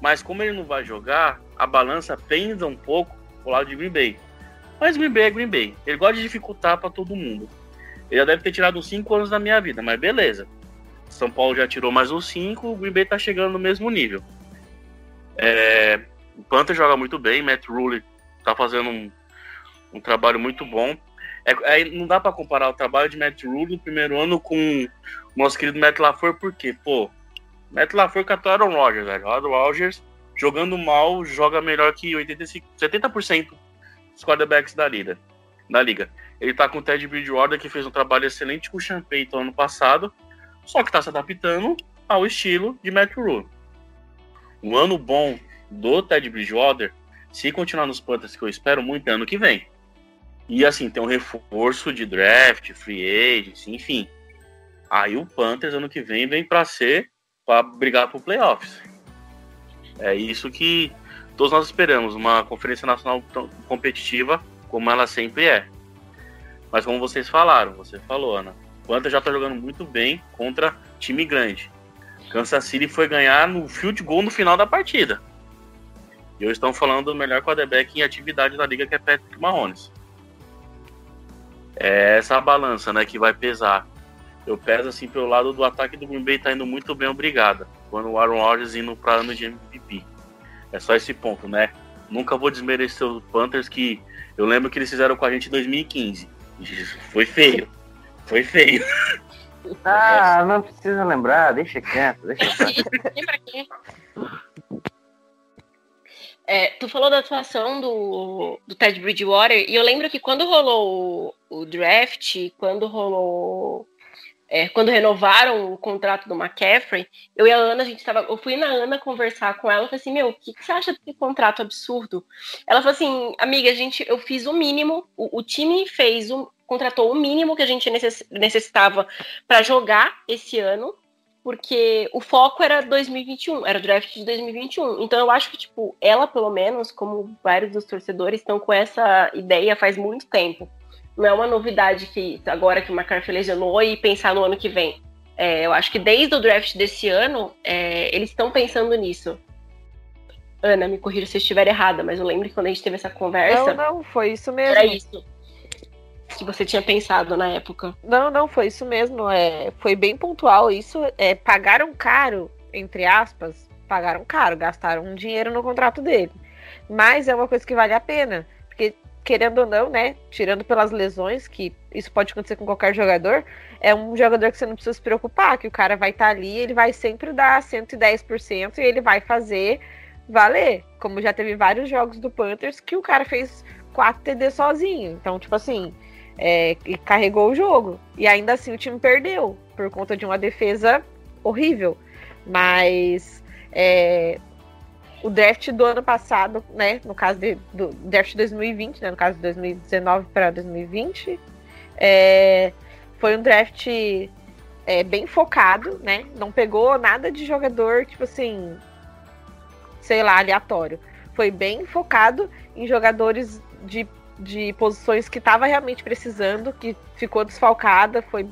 Mas como ele não vai jogar, a balança pesa um pouco pro lado de Green Bay. Mas Green Bay é Green Bay. Ele gosta de dificultar para todo mundo. Ele já deve ter tirado uns 5 anos da minha vida, mas beleza. São Paulo já tirou mais uns 5, o Green Bay tá chegando no mesmo nível. É, o Panther joga muito bem, Matt Rule tá fazendo um, um trabalho muito bom. É, é, não dá pra comparar o trabalho de Matt Rule no primeiro ano com o nosso querido Matt LaFleur, porque, pô, Matt LaFleur catou Aaron Rodgers, velho. Aaron Rodgers, jogando mal, joga melhor que 85, 70% dos quarterbacks da liga, da liga. Ele tá com o Ted Bridgewater, que fez um trabalho excelente com o Sean ano passado, só que tá se adaptando ao estilo de Matt Rule. Um ano bom do Ted Bridgewater, se continuar nos Panthers, que eu espero muito, é ano que vem. E assim, tem um reforço de draft, free agents, enfim. Aí o Panthers ano que vem vem para ser para brigar por playoffs. É isso que todos nós esperamos, uma conferência nacional competitiva como ela sempre é. Mas como vocês falaram, você falou, Ana, o Panthers já tá jogando muito bem contra time grande. Kansas City foi ganhar no field goal no final da partida. E hoje estão falando do melhor quarterback em atividade da liga, que é Patrick Mahomes. É essa a balança, né, que vai pesar. Eu peso assim pelo lado do ataque do Green Bay tá indo muito bem, obrigada. Quando o Aaron Rodgers indo para ano de MVP. É só esse ponto, né? Nunca vou desmerecer os Panthers que eu lembro que eles fizeram com a gente em 2015. Foi feio. Foi feio. Ah, não precisa lembrar, deixa quieto, deixa quieto. Lembra? É, tu falou da atuação do, do Ted Bridgewater, e eu lembro que quando rolou o, draft, quando rolou. é, quando renovaram o contrato do McCaffrey, eu e a Ana, a gente tava. Eu fui na Ana conversar com ela e falei assim: Meu, o que, que você acha desse contrato absurdo? Ela falou assim: Amiga, gente, eu fiz o mínimo, o, o time fez o. contratou o mínimo que a gente necess- necessitava para jogar esse ano porque o foco era 2021, era o draft de 2021. Então eu acho que, tipo, ela, pelo menos, como vários dos torcedores, estão com essa ideia faz muito tempo. Não é uma novidade que agora que o McCarthy lesionou e pensar no ano que vem. É, eu acho que desde o draft desse ano, é, eles estão pensando nisso. Ana, me corrija se eu estiver errada, mas eu lembro que quando a gente teve essa conversa, Não, não, foi isso mesmo. era isso que você tinha pensado na época. Não, não, foi isso mesmo. É, foi bem pontual isso. É, pagaram caro, entre aspas, pagaram caro, gastaram um dinheiro no contrato dele. Mas é uma coisa que vale a pena. Querendo ou não, né? Tirando pelas lesões, que isso pode acontecer com qualquer jogador, é um jogador que você não precisa se preocupar, que o cara vai estar ali, ele vai sempre dar 110% e ele vai fazer valer. Como já teve vários jogos do Panthers que o cara fez 4 TD sozinho. Então, tipo assim, é, carregou o jogo. E ainda assim o time perdeu por conta de uma defesa horrível. Mas é, o draft do ano passado, né? No caso de, do draft de 2020, né? No caso de 2019 para 2020, é, foi um draft é, bem focado, né? Não pegou nada de jogador, tipo assim, sei lá, aleatório. Foi bem focado em jogadores de de posições que estava realmente precisando, que ficou desfalcada, foi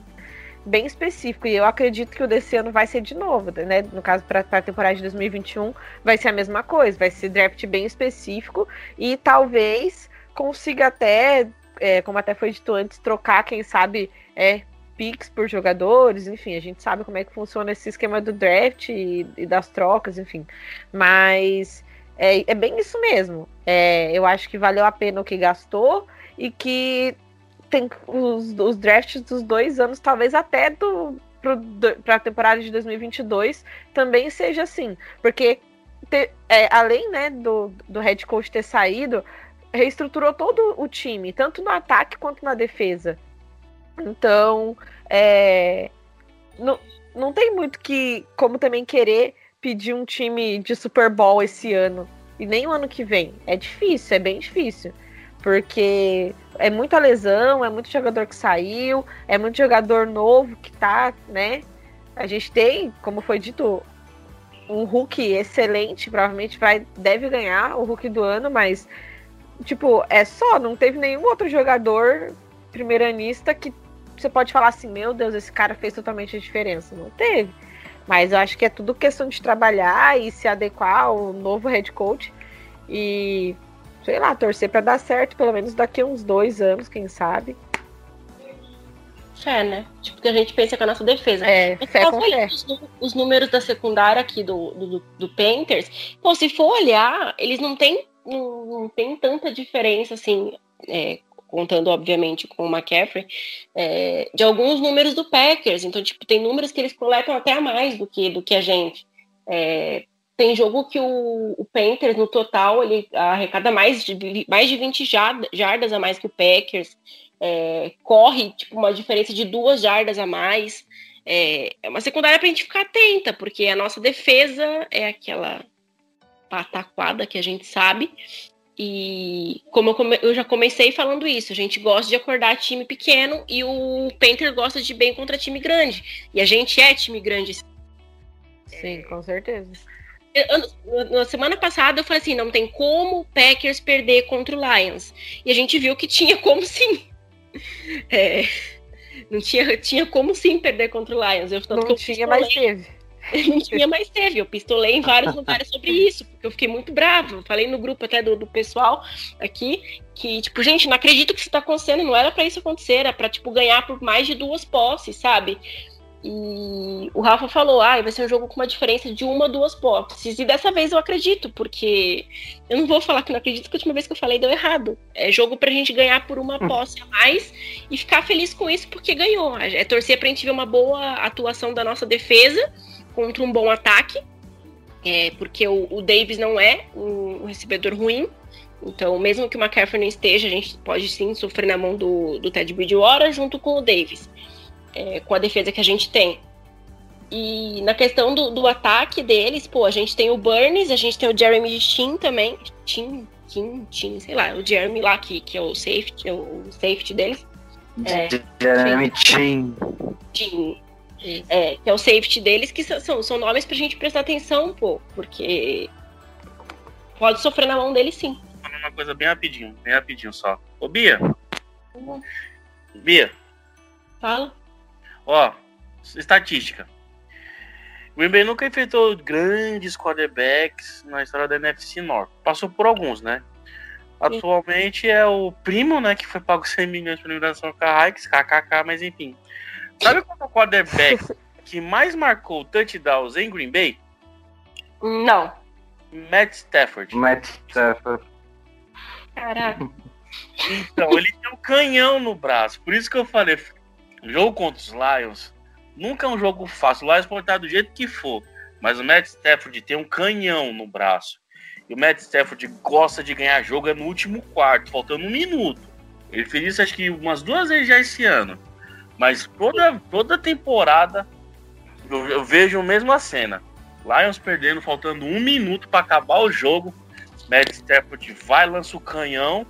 bem específico. E eu acredito que o desse ano vai ser de novo, né? No caso, para a temporada de 2021, vai ser a mesma coisa, vai ser draft bem específico e talvez consiga até, é, como até foi dito antes, trocar, quem sabe, é, picks por jogadores, enfim, a gente sabe como é que funciona esse esquema do draft e, e das trocas, enfim. Mas é, é bem isso mesmo. É, eu acho que valeu a pena o que gastou e que tem os, os drafts dos dois anos, talvez até do para a temporada de 2022 também seja assim, porque te, é, além né, do, do head coach ter saído, reestruturou todo o time, tanto no ataque quanto na defesa. Então, é, não, não tem muito que como também querer pedir um time de Super Bowl esse ano e nem o ano que vem. É difícil, é bem difícil. Porque é muita lesão, é muito jogador que saiu, é muito jogador novo que tá, né? A gente tem, como foi dito, um Hulk excelente, provavelmente vai deve ganhar o Hulk do ano, mas tipo, é só, não teve nenhum outro jogador primeiranista que você pode falar assim, meu Deus, esse cara fez totalmente a diferença. Não teve. Mas eu acho que é tudo questão de trabalhar e se adequar ao novo head coach e, sei lá, torcer para dar certo, pelo menos daqui a uns dois anos, quem sabe. Fé, né? Tipo, que a gente pensa com a nossa defesa. É, fé com fé. Os, os, números da secundária aqui do, do, do Panthers, pô, se for olhar, eles não têm não, não tem tanta diferença, assim, é, contando, obviamente, com o McCaffrey, é, de alguns números do Packers. Então, tipo, tem números que eles coletam até a mais do que, do que a gente. É, tem jogo que o, o Panthers, no total, ele arrecada mais de, mais de 20 jardas a mais que o Packers. É, corre, tipo, uma diferença de duas jardas a mais. É, é uma secundária para a gente ficar atenta, porque a nossa defesa é aquela pataquada que a gente sabe, e como eu, come, eu, já comecei falando isso, a gente gosta de acordar time pequeno e o Painter gosta de bem contra time grande. E a gente é time grande. Sim, com certeza. Eu, na semana passada eu falei assim, não tem como o Packers perder contra o Lions. E a gente viu que tinha como sim. É, não tinha, tinha como sim perder contra o Lions. Eu, não tinha, mas teve. não tinha mais teve. Eu pistolei em vários lugares sobre isso, porque eu fiquei muito bravo. Falei no grupo até do, do pessoal aqui que, tipo, gente, não acredito que isso tá acontecendo, não era para isso acontecer, era pra, tipo, ganhar por mais de duas posses, sabe? E o Rafa falou, ah, vai ser um jogo com uma diferença de uma, duas posses. E dessa vez eu acredito, porque eu não vou falar que não acredito, porque a última vez que eu falei deu errado. É jogo pra gente ganhar por uma hum. posse a mais e ficar feliz com isso porque ganhou. É torcer pra gente ver uma boa atuação da nossa defesa contra um bom ataque, é, porque o, o Davis não é um, um, recebedor ruim. Então, mesmo que o McCaffrey não esteja, a gente pode sim sofrer na mão do, do Ted Bridgewater junto com o Davis, é, com a defesa que a gente tem. E na questão do, do, ataque deles, pô, a gente tem o Burns, a gente tem o Jeremy Chin também. Chin, Chin, Chin, sei lá, o Jeremy lá, que, que é o safety, o safety deles. É, Jeremy Chin. Chin. É, que é o safety deles, que são, são nomes pra gente prestar atenção, pô, porque pode sofrer na mão dele sim. Uma coisa bem rapidinho, bem rapidinho só. Ô, Bia. Uhum. Bia. Fala. Ó, estatística. O Green Bay nunca enfrentou grandes quarterbacks na história da NFC North. Passou por alguns, né? Atualmente é o primo, né, que foi pago 100 milhões para eliminação Carraix, KKK, mas enfim. Sabe qual é o quarterback que mais marcou touchdowns em Green Bay? Não. Matt Stafford. Matt Stafford. Caraca. Então, ele tem um canhão no braço. Por isso que eu falei, jogo contra os Lions nunca é um jogo fácil. O Lions pode estar do jeito que for, mas o Matt Stafford tem um canhão no braço. E o Matt Stafford gosta de ganhar jogo é no último quarto, faltando um minuto. Ele fez isso acho que umas duas vezes já esse ano. Mas toda, toda temporada eu, eu vejo a mesma cena. Lions perdendo, faltando um minuto para acabar o jogo. Matt Stafford vai, lança o canhão.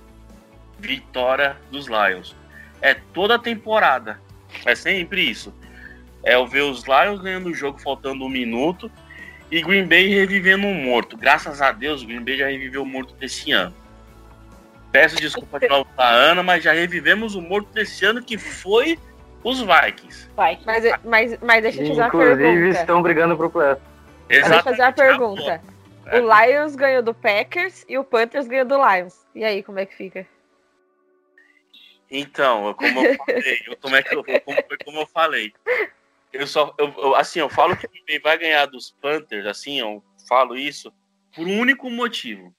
Vitória dos Lions. É toda temporada. É sempre isso. É eu ver os Lions ganhando o jogo faltando um minuto e Green Bay revivendo um morto. Graças a Deus, Green Bay já reviveu o morto desse ano. Peço desculpa de novo pra Ana, mas já revivemos o morto desse ano que foi os Vikings. Vikings. Mas, mas, mas deixa eu fazer uma pergunta. Inclusive estão brigando pro playoff. Deixa eu fazer uma pergunta. O Lions ganhou do Packers e o Panthers ganhou do Lions. E aí, como é que fica? Então, como eu falei, eu, como, é que eu, como, como eu falei, eu só, eu, eu, assim, eu falo que quem vai ganhar dos Panthers, assim, eu falo isso por um único motivo.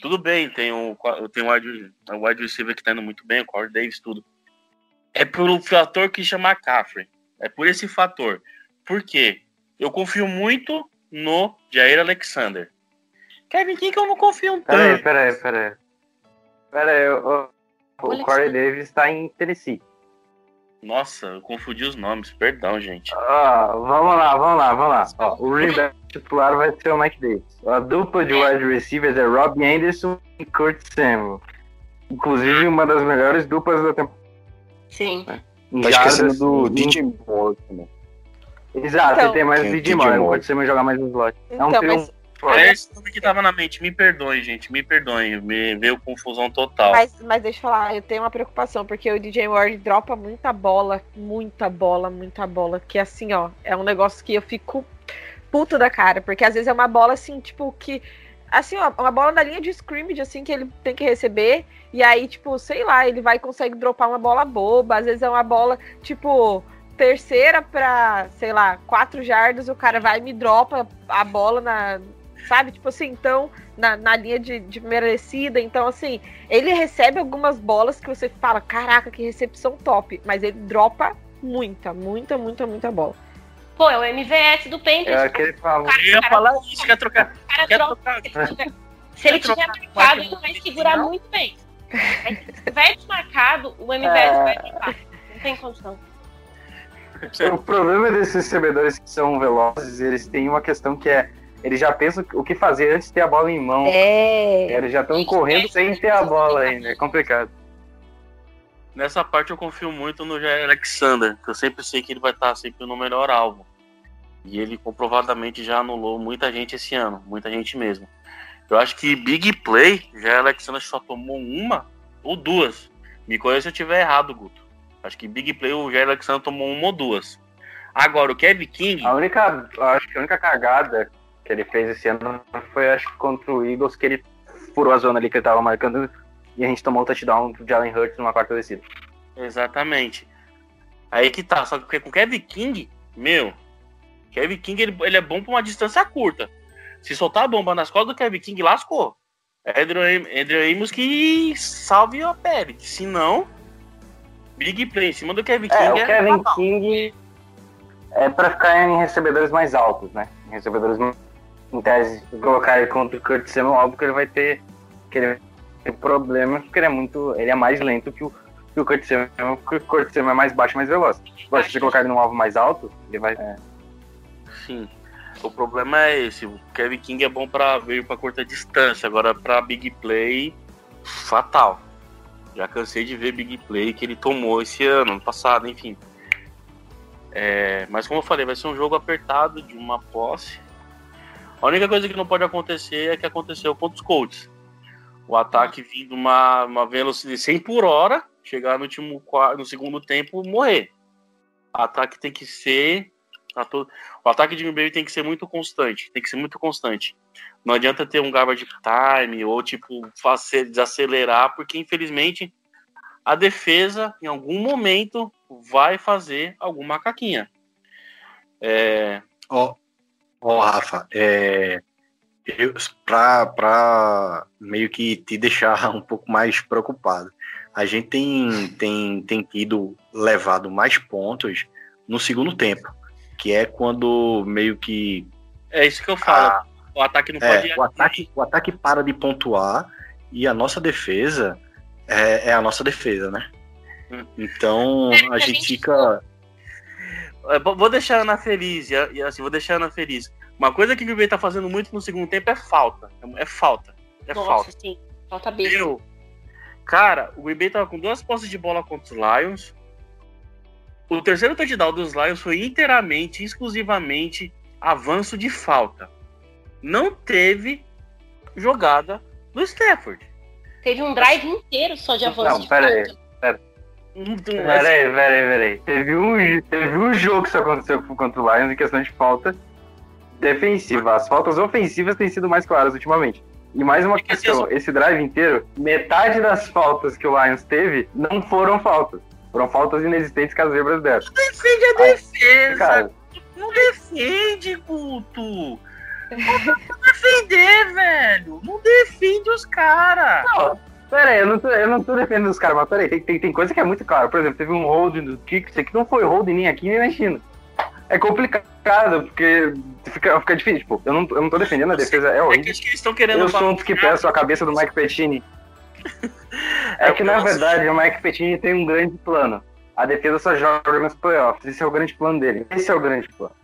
Tudo bem, tem o, tem o wide, o wide receiver que tá indo muito bem, o Corey Davis, tudo. é pelo fator que chama McCaffrey. É por esse fator. Por quê? Eu confio muito no Jair Alexander. Kevin King eu não confio um Peraí, tanto. peraí, peraí. Peraí, o, o Olha Corey que- Davis tá em Tennessee. Nossa, eu confundi os nomes. Perdão, gente. Ó, vamos lá, vamos lá, vamos lá. Ó, o running back titular vai ser o Mike Davis. A dupla de wide receivers é Rob Anderson e Kurt Samuel. Inclusive, uma das melhores duplas da temporada. Sim. em Tá esquecendo do DJ Moore também. Exato, Então- tem mais o DJ Moore. Pode ser mais jogar mais no slot. É um Então, mas. É esse nome que tava na mente. Me perdoem, gente. Me perdoem. Me veio confusão total. mas, mas deixa eu falar, eu tenho uma preocupação, porque o DJ Ward dropa muita bola, muita bola, muita bola. Que assim, ó, é um negócio que eu fico puto da cara, porque às vezes é uma bola assim, tipo, que. Assim, ó, uma bola na linha de scrimmage, assim, que ele tem que receber. E aí, tipo, sei lá, ele vai e consegue dropar uma bola boba. Às vezes é uma bola, tipo, terceira pra, sei lá, quatro jardas, o cara vai e me dropa a bola na. Sabe? Tipo assim, então, na, na linha de, de primeira descida. Então, assim, ele recebe algumas bolas que você fala, caraca, que recepção top. Mas ele dropa muita, muita, muita, muita bola. Pô, é o MVS do É Panthers. aquele favor. Eu ia falar isso. Quer trocar? O cara Quer trocar? Se ele tiver marcado, ele vai segurar muito bem. Mas Se tiver desmarcado, o MVS É. vai dropar. Não tem condição. O problema desses recebedores que são velozes, eles têm uma questão que é. Eles já pensam o que fazer antes de ter a bola em mão. É. Eles já estão correndo sem ter a bola ainda. É complicado. Nessa parte eu confio muito no Jair Alexander, que eu sempre sei que ele vai estar sempre no melhor alvo. E ele comprovadamente já anulou muita gente esse ano, muita gente mesmo. Eu acho que Big Play, Jair Alexander só tomou uma ou duas. Me conhece se eu estiver errado, Guto. Acho que Big Play o Jair Alexander tomou uma ou duas. Agora, o Kevin King, A única, acho que a única cagada que ele fez esse ano foi, acho que contra o Eagles, que ele furou a zona ali que ele tava marcando e a gente tomou o touchdown do Jalen Hurts numa quarta descida. Exatamente. Aí que tá, só que com o Kevin King, meu, Kevin King ele, ele é bom pra uma distância curta. Se soltar a bomba nas costas do Kevin King, lascou. É Andrew Andrew Amos que salve a pele. Se não, big play em cima do Kevin King. É, o Kevin fatal. King é pra ficar em recebedores mais altos, né? Em recebedores em tese, se colocar ele contra o Kurt Samuel, óbvio que ele vai ter, que ele vai ter problemas, porque ele é muito, ele é mais lento que o, que o Samuel, porque o Kurt Samuel é mais baixo mais veloz. Agora, se você colocar ele num alvo mais alto, ele vai... é, Sim. O problema é esse. O Kevin King é bom pra ver pra curta distância. Agora, pra big play, fatal. Já cansei de ver big play que ele tomou esse ano, ano passado, enfim. É, mas como eu falei, vai ser um jogo apertado de uma posse. A única coisa que não pode acontecer é que aconteceu contra os Colts. O ataque vindo uma, uma velocidade de 100 por hora, chegar no último no segundo tempo morrer. O ataque tem que ser o ataque de Green tem que ser muito constante, tem que ser muito constante. Não adianta ter um garbage time ou tipo fazer desacelerar, porque infelizmente a defesa em algum momento vai fazer alguma caquinha. É, Ó, ó, Rafa, é, pra meio que te deixar um pouco mais preocupado, a gente tem, tem, tem tido levado mais pontos no segundo tempo, que é quando meio que é isso que eu falo. a, o ataque não pode é, o, ataque, o ataque para de pontuar e a nossa defesa é, é a nossa defesa, né? Então a gente fica. É, vou deixar a Ana feliz, e, assim, vou deixar a Ana feliz. Uma coisa que o Green Bay tá fazendo muito no segundo tempo é falta. É, é falta. É Nossa, falta. sim. Falta besta. Meu, cara, o Green Bay tava com duas posses de bola contra os Lions. O terceiro touchdown dos Lions foi inteiramente, exclusivamente avanço de falta. Não teve jogada do Stafford. Teve um drive inteiro só de avanço. Não, de pera aí. falta. Não- não- Peraí, peraí, peraí. Teve um, teve um jogo que isso aconteceu contra o Lions em questão de falta defensiva. As faltas ofensivas têm sido mais claras ultimamente. E mais uma É assim, questão, esse drive inteiro, metade das faltas que o Lions teve não foram faltas. Foram faltas inexistentes que as zebras deram. defende a defesa. Cara, Não defende, Guto. Não defender, velho. Não defende os caras. Pera aí, eu não tô, eu não tô defendendo os caras, mas peraí, tem, tem, tem coisa que é muito clara. Por exemplo, teve um holding do Kicks que não foi holding nem aqui nem na China. É complicado, porque fica, fica difícil. Tipo, eu não, eu não tô defendendo a defesa, é É que horrível. acho que eles estão querendo Eu sou um dos que peço a cabeça do Mike Pettini. É que na verdade o Mike Pettini tem um grande plano. A defesa só joga nos playoffs. Esse é o grande plano dele. Esse é o grande plano.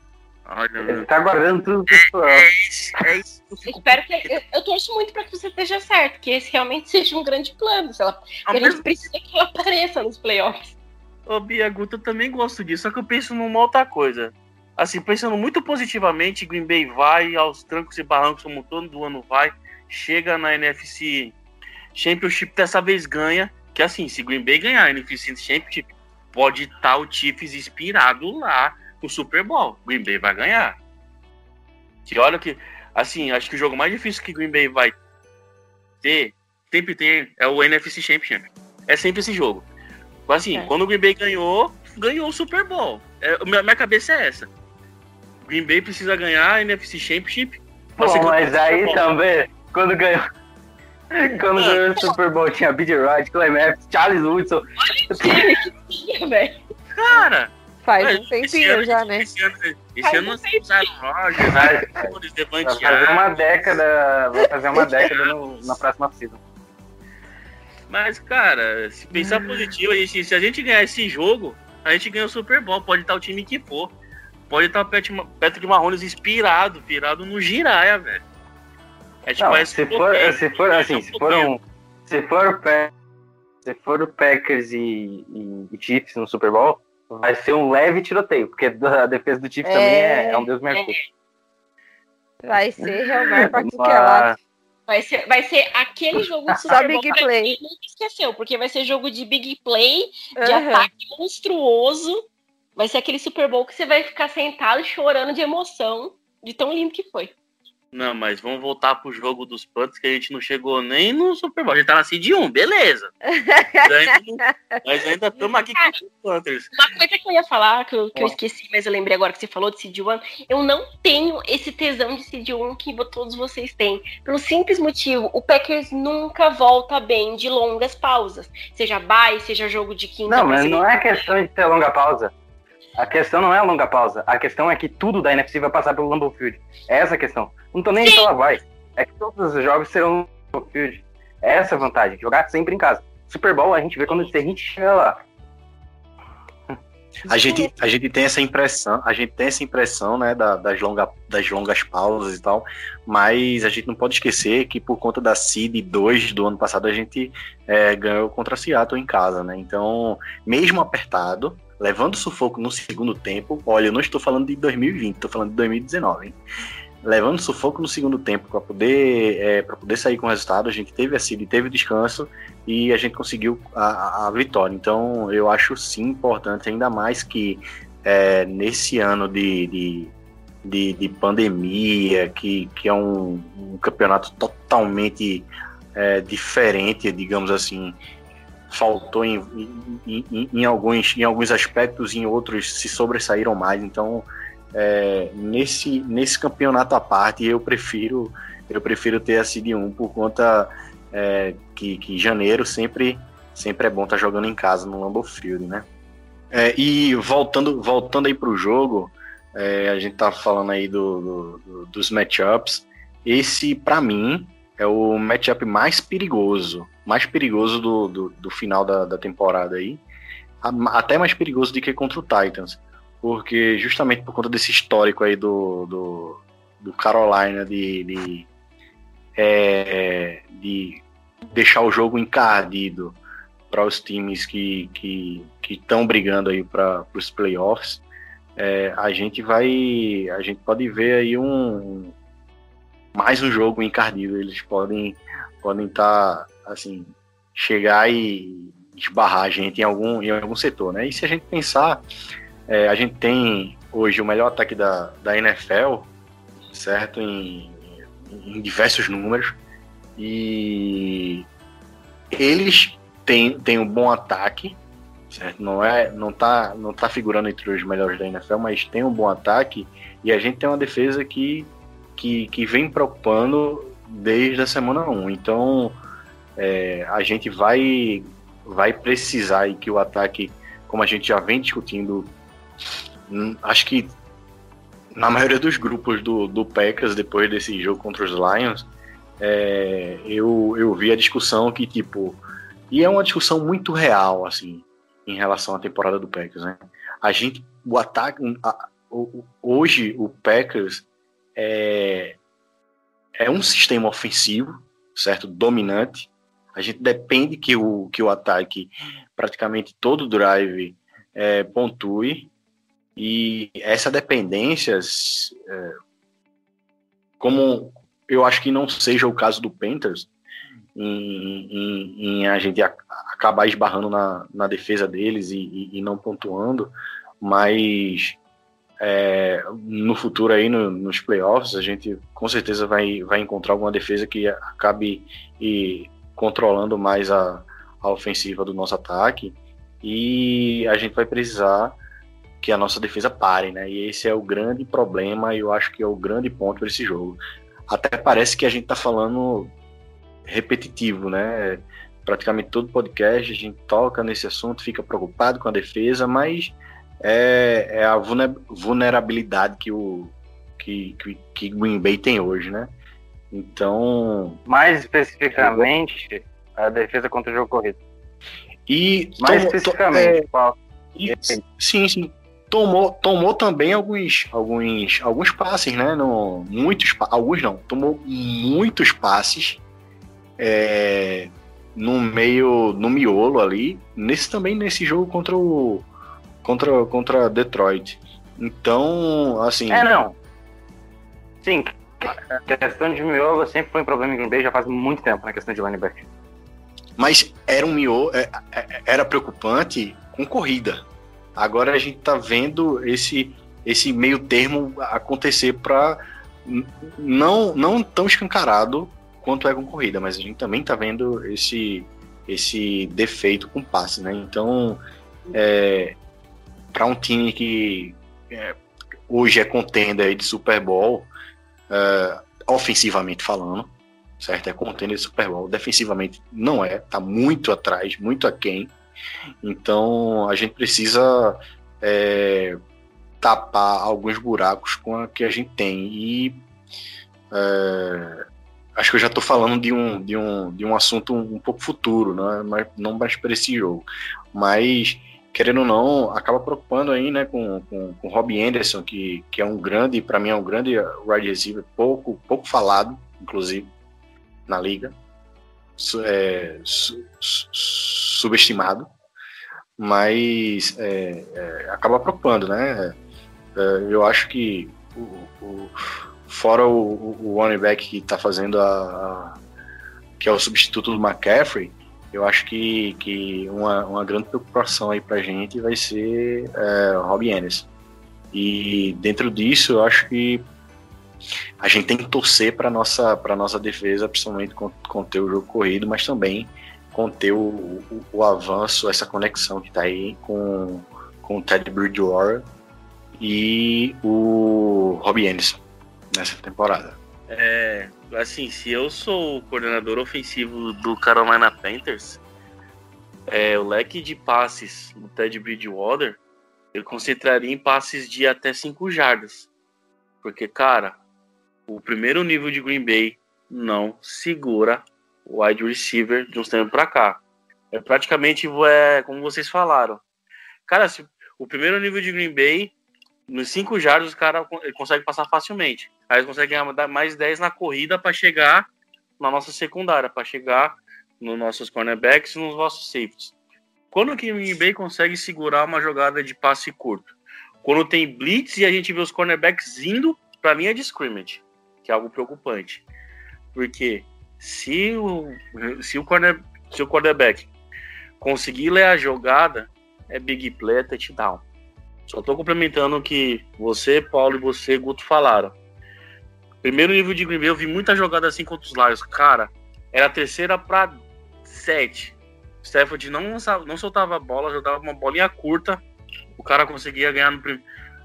Olha, Ele tá guardando tudo pros playoffs. é isso. Eu Eu espero que. Eu, eu torço muito pra que você esteja certo, que esse realmente seja um grande plano. Se ela, a gente precisa que ela apareça nos playoffs. Ô, Bia Guta, eu também gosto disso, só que eu penso numa outra coisa. Assim, pensando muito positivamente, Green Bay vai aos trancos e barrancos, como todo ano vai, chega na NFC Championship, dessa vez ganha, que assim, se Green Bay ganhar a NFC Championship, pode estar o Chiefs inspirado lá no Super Bowl. Green Bay vai ganhar. Que olha que, assim, acho que o jogo mais difícil que Green Bay vai ter, sempre tem, é o NFC Championship. É sempre esse jogo. Assim, É. quando o Green Bay ganhou, ganhou o Super Bowl. É, minha, minha cabeça é essa. Green Bay precisa ganhar a NFC Championship. Bom, mas aí Bowl. também, quando ganhou. Quando ganhou o Super Bowl, tinha Bid Wright, Clay Matthews, Charles Woodson. velho. Cara, Faz Mas um esse tempinho ano- já, né? esse ano, esse ano Rodgers, Aaron Rodgers, Vai fazer uma década. Vai fazer uma década no- na próxima season. Mas, cara, se pensar positivo, a gente- se a gente ganhar esse jogo, a gente ganha o Super Bowl. Pode estar o time que for. Pode estar o Pat- Patrick Mahomes inspirado, virado no Jiraya, velho. É tipo, Não, é se for, se for assim, se for um. Se for o Packers, se for o Packers e, e, e Chiefs no Super Bowl, vai ser um leve tiroteio, porque a defesa do Chiefs É. também é, é um Deus mercúrio. Vai ser realmente pra tudo que é lado. Vai ser, vai ser aquele jogo de Só Super Bowl big play. nunca esqueceu, porque vai ser jogo de big play, de Aham. ataque monstruoso. Vai ser aquele Super Bowl que você vai ficar sentado chorando de emoção, de tão lindo que foi. Não, mas vamos voltar pro jogo dos Panthers, que a gente não chegou nem no Super Bowl. A gente tá na Seed 1, beleza. Mas ainda estamos aqui com os Panthers. Uma coisa que eu ia falar, que eu, que eu esqueci, mas eu lembrei agora que você falou de Seed 1, eu não tenho esse tesão de Seed 1 que todos vocês têm. Pelo simples motivo, o Packers nunca volta bem de longas pausas. Seja bye, seja jogo de quinta. não, mas não é questão de ter longa pausa. A questão não é a longa pausa. A questão é que tudo da NFC vai passar pelo Lambeau Field. É essa a questão. Não tô nem aí se ela vai. É que todos os jogos serão no Field. É essa a vantagem. Jogar sempre em casa. Super Bowl a gente vê quando a gente chega lá. A gente, a gente tem essa impressão, a gente tem essa impressão, né, da- das, longa, das longas pausas e tal, mas a gente não pode esquecer que por conta da Seed 2 do ano passado a gente é, ganhou contra a Seattle em casa, né? Então, mesmo apertado, levando sufoco no segundo tempo, olha, eu não estou falando de 2020, estou falando de 2019, hein? Levando sufoco no segundo tempo para poder é, poder sair com o resultado, a gente teve a Seed, teve descanso e a gente conseguiu a- a vitória. Então, eu acho sim importante, ainda mais que é, nesse ano de, de, de, de pandemia, que, que é um, um campeonato totalmente é, diferente, digamos assim, faltou em, em, em- em alguns, em alguns aspectos, em outros se sobressaíram mais. Então, é, nesse, nesse campeonato à parte, eu prefiro eu prefiro ter a Seed 1 por conta é, que, que janeiro sempre, sempre é bom estar jogando em casa no Lambeau Field, né? É, e voltando, voltando aí pro jogo, é, a gente tá falando aí do, do- do- dos matchups. Esse, para mim, é o matchup mais perigoso, mais perigoso do, do, do final da, da temporada aí. Até mais perigoso do que contra o Titans. Porque justamente por conta desse histórico aí do, do, do Carolina de, de, é, de deixar o jogo encardido para os times que estão brigando aí para os playoffs, é, a gente vai, a gente pode ver aí um mais um jogo encardido. Eles podem podem estar assim chegar e esbarrar a gente em algum em algum setor, né? E se a gente pensar, é, a gente tem hoje o melhor ataque da, da NFL, certo? Em, em diversos números. E eles têm, têm um bom ataque, certo? Não, é, não, tá, não tá figurando entre os melhores da NFL, mas tem um bom ataque. E a gente tem uma defesa que, que, que vem preocupando desde a semana 1. Então, É, a gente vai, vai precisar que o ataque, como a gente já vem discutindo, acho que na maioria dos grupos do, do Packers, depois desse jogo contra os Lions, é, eu, eu vi a discussão que, tipo, e é uma discussão muito real, assim, em relação à temporada do Packers, né? A gente, o ataque, a, o, hoje o Packers é, é um sistema ofensivo, certo? Dominante. A gente depende que o, que o ataque, praticamente todo drive, é, pontue. E essa dependência, é, como eu acho que não seja o caso do Panthers, em, em, em a gente acabar esbarrando na, na defesa deles e, e, e não pontuando, mas é, no futuro aí no, nos playoffs a gente com certeza vai, vai encontrar alguma defesa que acabe e, controlando mais a, a ofensiva do nosso ataque. E a gente vai precisar que a nossa defesa pare, né? E esse é o grande problema e eu acho que é o grande ponto para esse jogo. Até parece que a gente está falando repetitivo, né? Praticamente todo podcast a gente toca nesse assunto, fica preocupado com a defesa, mas é, é a vulnerabilidade que o que, que, que Green Bay tem hoje, né? Então. Mais especificamente, a defesa contra o jogo corrido. E mais especificamente, é, qual? E, sim, sim. Tomou, tomou também alguns, alguns, alguns passes, né? No, muitos, alguns não. Tomou muitos passes é, no meio, no miolo ali. Nesse também nesse jogo contra o contra, contra Detroit. Então, assim. É, não. Sim, a questão de miolo sempre foi um problema em Green Bay já faz muito tempo na questão de linebacker. Mas era um miolo, é, é, era preocupante com corrida. Agora a gente tá vendo esse, esse meio termo acontecer para não, não tão escancarado quanto é com corrida, mas a gente também tá vendo esse, esse defeito com passe, né? Então, é, para um time que é, hoje é contender de Super Bowl, é, ofensivamente falando, certo? É contender de Super Bowl, defensivamente não é, tá muito atrás, muito aquém. Então a gente precisa é, tapar alguns buracos com a que a gente tem. E é, acho que eu já estou falando de um, de um, de um assunto um, pouco futuro, não, é? Mas, não mais para esse jogo. Mas querendo ou não, acaba preocupando aí, né, com, com, com o Robbie Anderson, que, que é um grande, para mim é um grande wide receiver, pouco, pouco falado, inclusive, na liga, é, su, su, subestimado, mas é, é, acaba preocupando, né, é, eu acho que o, o, fora o, o running back que está fazendo a, a, que é o substituto do McCaffrey, eu acho que, que uma, uma grande preocupação aí pra gente vai ser é, Robbie Anderson. E dentro disso, eu acho que a gente tem que torcer para nossa para nossa defesa, principalmente conter o jogo corrido, mas também conter o, o, o avanço, essa conexão que está aí com, com o Ted Bridgewater e o Robbie Anderson nessa temporada. É, assim, se eu sou o coordenador ofensivo do Carolina Panthers, é, o leque de passes do Ted Bridgewater, eu concentraria em passes de até 5 jardas. Porque, cara, o primeiro nível de Green Bay não segura o wide receiver de uns tempos pra cá. É praticamente, é, como vocês falaram. Cara, se, o primeiro nível de Green Bay nos 5 jardas, o cara consegue passar facilmente. Aí eles conseguem ganhar mais 10 na corrida para chegar na nossa secundária, para chegar nos nossos cornerbacks e nos nossos safeties. Quando o Green Bay consegue segurar uma jogada de passe curto? Quando tem blitz e a gente vê os cornerbacks indo para a linha de scrimmage, que é algo preocupante. Porque se o, se o, corner, se o cornerback conseguir ler a jogada, é big play, é touchdown. Só tô complementando o que você, Paulo e você, Guto, falaram. Primeiro nível de Green Bay, eu vi muita jogada assim contra os Lions. Cara, era a terceira para sete. Stafford não, não soltava a bola, jogava uma bolinha curta. O cara conseguia ganhar no,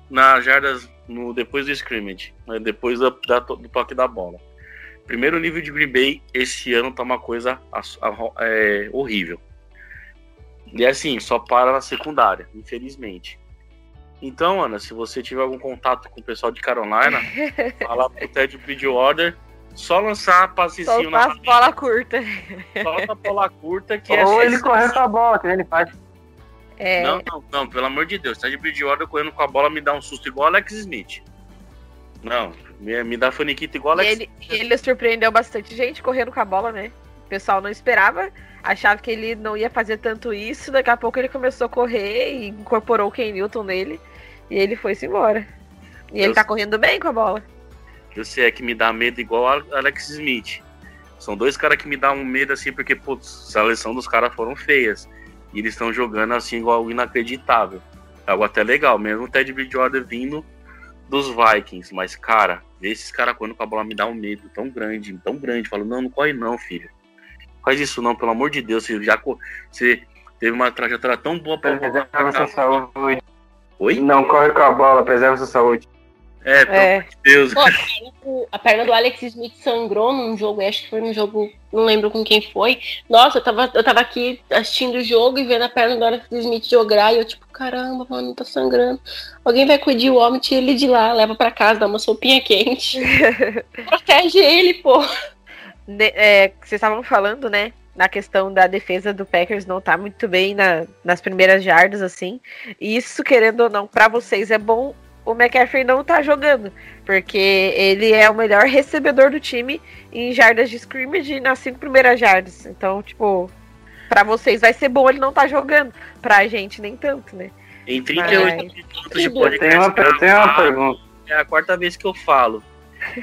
nas jardas no, depois do scrimmage, né, depois da, da, do toque da bola. primeiro nível de Green Bay esse ano tá uma coisa é, horrível. E assim, só para na secundária, infelizmente. Então, Ana, se você tiver algum contato com o pessoal de Carolina, fala pro Ted Bridgewater só lançar passezinho na a bola curta. Solta a bola curta que Ou é ele correr com a bola, que ele faz. É... Não, não, não, pelo amor de Deus. Ted Bridgewater correndo com a bola me dá um susto igual Alex Smith. Não, me, me dá faniquita igual Alex ele, ele surpreendeu bastante gente correndo com a bola, né? O pessoal não esperava, achava que ele não ia fazer tanto isso. Daqui a pouco ele começou a correr e incorporou o Ken Newton nele. E ele foi-se embora. E ele tá correndo bem com a bola. Eu sei, é que me dá medo igual Alex Smith. São dois caras que me dão um medo assim, porque, putz, a seleção dos caras foram feias. E eles estão jogando assim igual inacreditável. É algo até legal, mesmo o Ted Bridgewater vindo dos Vikings. Mas, cara, ver esses caras correndo com a bola me dá um medo tão grande, tão grande. Falo, não, não corre não, filho. Faz isso não, pelo amor de Deus. Você já você teve uma trajetória tão boa pra Preserva sua saúde. Oi? Não corre com a bola, preserva sua saúde. É, pelo é. amor de Deus. Pô, a perna do Alex Smith sangrou num jogo, acho que foi num jogo, não lembro com quem foi. Nossa, eu tava, eu tava aqui assistindo o jogo e vendo a perna do Alex Smith jogar e eu, tipo, caramba, mano, tá sangrando. Alguém vai cuidar o homem, tira ele de lá, leva pra casa, dá uma sopinha quente. Protege ele, pô. De, é, vocês estavam falando, né? Na questão da defesa do Packers não tá muito bem na, nas primeiras jardas, assim. E isso, querendo ou não, para vocês é bom o McCaffrey não tá jogando, porque ele é o melhor recebedor do time em jardas de scrimmage nas cinco primeiras jardas. Então, tipo, para vocês vai ser bom ele não tá jogando, pra gente nem tanto, né? Em 38 Mas... minutos de podcast, eu tenho uma, eu tenho uma pergunta. É a quarta vez que eu falo.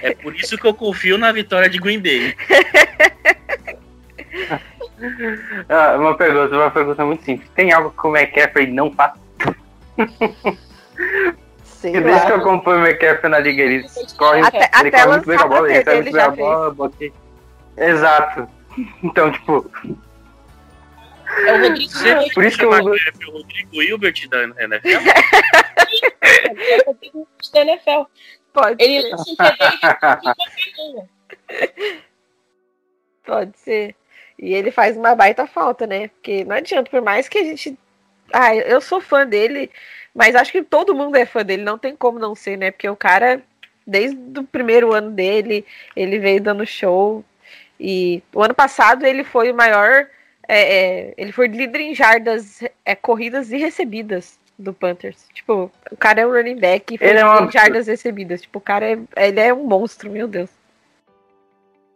É por isso que eu confio na vitória de Green Bay. ah, uma pergunta, uma pergunta muito simples. Tem algo que o McCaffrey não faz? Sei e desde que eu acompanho o McCaffrey na liga, ele corre, até, ele até corre muito bem com a bola, ele recebe muito bem a bola, bloqueia. Exato. Então, tipo. É o Rodrigo Você Por isso que eu. É o Rodrigo Hilbert da NFL? é o Rodrigo da NFL. Pode. Ele lança um TD e Pode ser. E ele faz uma baita falta, né? Porque não adianta, por mais que a gente. Ah, eu sou fã dele, mas acho que todo mundo é fã dele, não tem como não ser, né? Porque o cara, desde o primeiro ano dele, ele veio dando show. E o ano passado ele foi o maior. É, é, ele foi líder em jardas é, corridas e recebidas do Panthers. Tipo, o cara é um running back e foi ele é uma... jardas recebidas. Tipo, o cara é, ele é um monstro, meu Deus.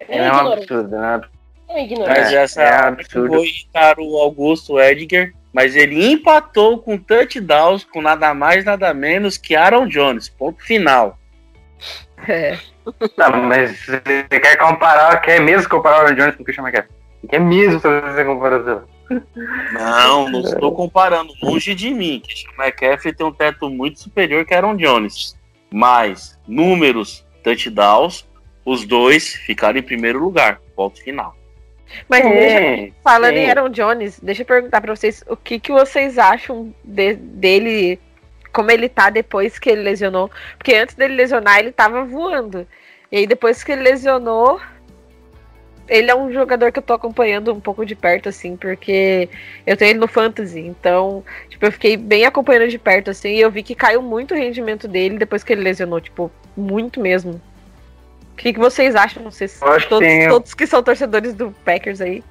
É, é um absurdo, né? É Mas essa é foi irritar o Augusto Edgar mas ele empatou com touchdowns com nada mais, nada menos que Aaron Jones. Ponto final. É. Tá, mas você quer comparar, quer mesmo comparar o Aaron Jones com o Christian McCaffrey? Quer mesmo fazer essa comparação? Não, não estou comparando. Longe de mim. Christian McCaffrey tem um teto muito superior que Aaron Jones. Mas, números, touchdowns, os dois ficaram em primeiro lugar. Ponto final. Mas é, falando sim. em Aaron Jones, deixa eu perguntar para vocês o que, que vocês acham de, dele, como ele tá depois que ele lesionou. Porque antes dele lesionar, ele tava voando. E aí depois que ele lesionou, ele é um jogador que eu tô acompanhando um pouco de perto, assim, porque eu tenho ele no Fantasy. Então, tipo, eu fiquei bem acompanhando de perto, assim, e eu vi que caiu muito o rendimento dele depois que ele lesionou, tipo, muito mesmo. O que, que vocês acham? Vocês, todos, que tem... todos que são torcedores do Packers aí.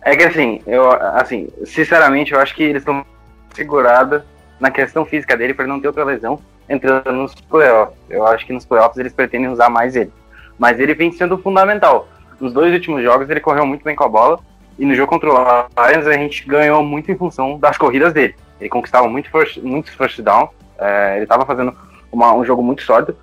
É que assim, eu assim, sinceramente, eu acho que eles estão segurados na questão física dele para não ter outra lesão entrando nos playoffs. Eu acho que nos playoffs eles pretendem usar mais ele. Mas ele vem sendo fundamental. Nos dois últimos jogos ele correu muito bem com a bola. E no jogo contra o Lions a gente ganhou muito em função das corridas dele. Ele conquistava muito first, muitos first down. É, ele estava fazendo uma, um jogo muito sólido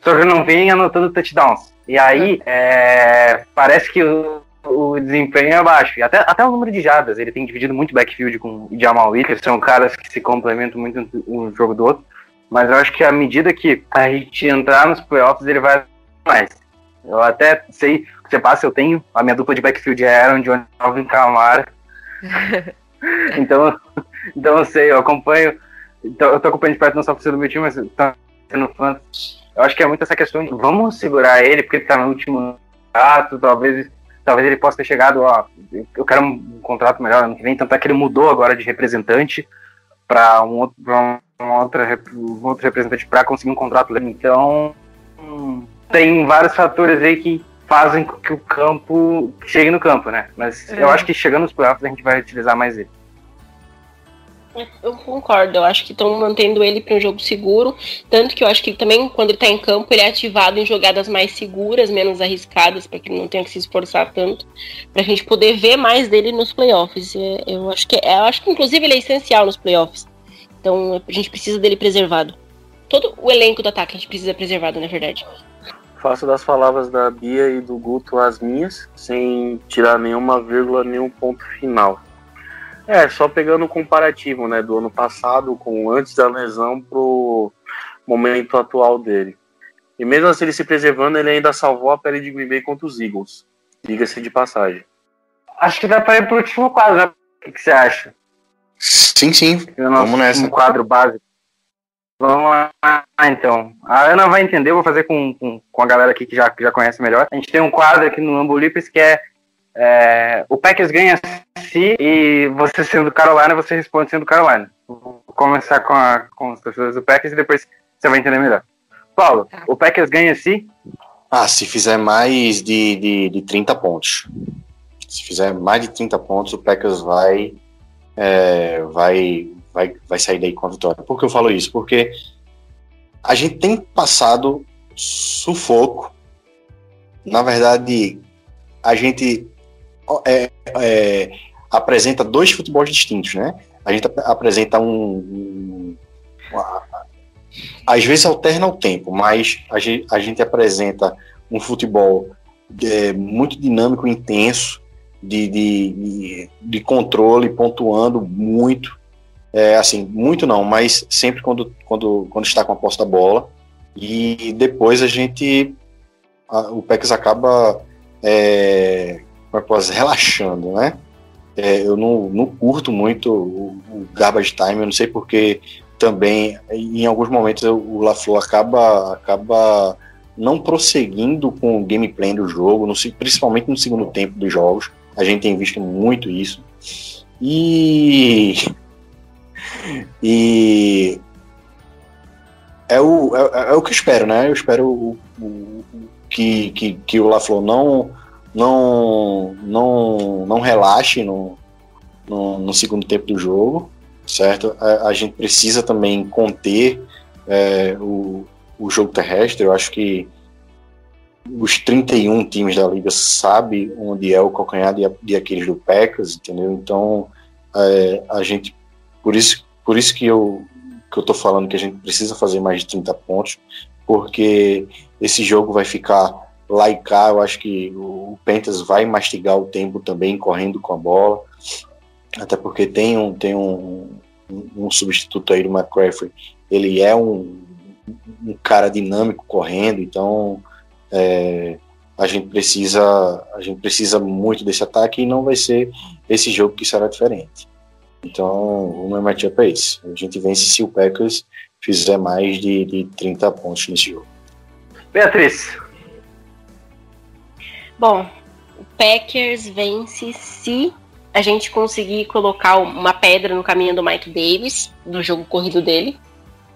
só que não vem anotando touchdowns. E aí, é, parece que o, o, desempenho é baixo. E até, até o número de jadas, ele tem dividido muito backfield com o Jamal Williams, são caras que se complementam muito um jogo do outro. Mas eu acho que à medida que a gente entrar nos playoffs, ele vai mais. Eu até sei você passa, eu tenho. A minha dupla de backfield é Aaron Jones Alvin Kamara. então, então eu sei, eu acompanho. Então, eu tô acompanhando de perto não só o do meu time, mas no fantasy. Eu acho que é muito essa questão de vamos segurar ele, porque ele tá no último contrato, talvez, talvez ele possa ter chegado, ó, eu quero um contrato melhor ano que vem, tanto é que ele mudou agora de representante para um outro, pra um, outra, um outro representante para conseguir um contrato. Então, tem vários fatores aí que fazem com que o campo chegue no campo, né? Mas é. eu acho que chegando nos playoffs a gente vai utilizar mais ele. Eu concordo, eu acho que estão mantendo ele para um jogo seguro. Tanto que eu acho que também, quando ele está em campo, ele é ativado em jogadas mais seguras, menos arriscadas, para que ele não tenha que se esforçar tanto, para a gente poder ver mais dele nos playoffs. É, eu acho que, é, eu acho que inclusive ele é essencial nos playoffs. Então a gente precisa dele preservado. Todo o elenco do ataque a gente precisa preservado, na verdade. Faço das palavras da Bia e do Guto as minhas, sem tirar nenhuma vírgula, nenhum ponto final. É, só pegando o comparativo, né, do ano passado com antes da lesão pro momento atual dele. E mesmo assim ele se preservando, ele ainda salvou a pele de Green Bay contra os Eagles. Diga-se de passagem. Acho que dá para ir pro último quadro, né? O que, você acha? Sim, sim. Vamos nessa. Um quadro básico. Vamos lá, então. A Ana vai entender, vou fazer com, com, com, a galera aqui que já, que já conhece melhor. A gente tem um quadro aqui no Lambolipes que é é, o Packers ganha se e você sendo Carolina, você responde sendo Carolina. Vou começar com, a, com os torcedores do Packers e depois você vai entender melhor. Paulo, tá. o Packers ganha se? Ah, se fizer mais de, de, de 30 pontos. Se fizer mais de 30 pontos, o Packers vai, é, vai, vai, vai sair daí com a vitória. Por que eu falo isso? Porque a gente tem passado sufoco. Na verdade, a gente é, é, apresenta dois futebols distintos, né? A gente apresenta um, um uma, às vezes alterna o tempo, mas a gente, a gente apresenta um futebol é, muito dinâmico, intenso, de, de, de, controle, pontuando muito, é, assim, muito não, mas sempre quando, quando, quando está com a posse da bola, e depois a gente, a, o Pex acaba é, como relaxando, né? É, eu não, não curto muito o, o garbage time, eu não sei porque também em alguns momentos o LaFleur acaba acaba não prosseguindo com o gameplay do jogo, no, principalmente no segundo tempo dos jogos. A gente tem visto muito isso. E e é o, é, é o que eu espero, né? Eu espero o, o, que, que, que o LaFleur não não, não, não relaxe no, no, no segundo tempo do jogo, certo? A, a gente precisa também conter é, o, o jogo terrestre. Eu acho que os 31 times da liga sabem onde é o calcanhar de, de aqueles do Packers, entendeu? Então, é, a gente, por isso, por isso que eu que eu tô falando que a gente precisa fazer mais de 30 pontos, porque esse jogo vai ficar cá, eu acho que o Pentas vai mastigar o tempo também correndo com a bola, até porque tem um, tem um, um substituto aí do McCaffrey, ele é um, um cara dinâmico correndo, então é, a gente precisa a gente precisa muito desse ataque e não vai ser esse jogo que será diferente. Então o meu matchup é esse. A gente vence se o Packers fizer mais de, de 30 pontos nesse jogo. Beatriz, Bom, o Packers vence se a gente conseguir colocar uma pedra no caminho do Mike Davis, do jogo corrido dele.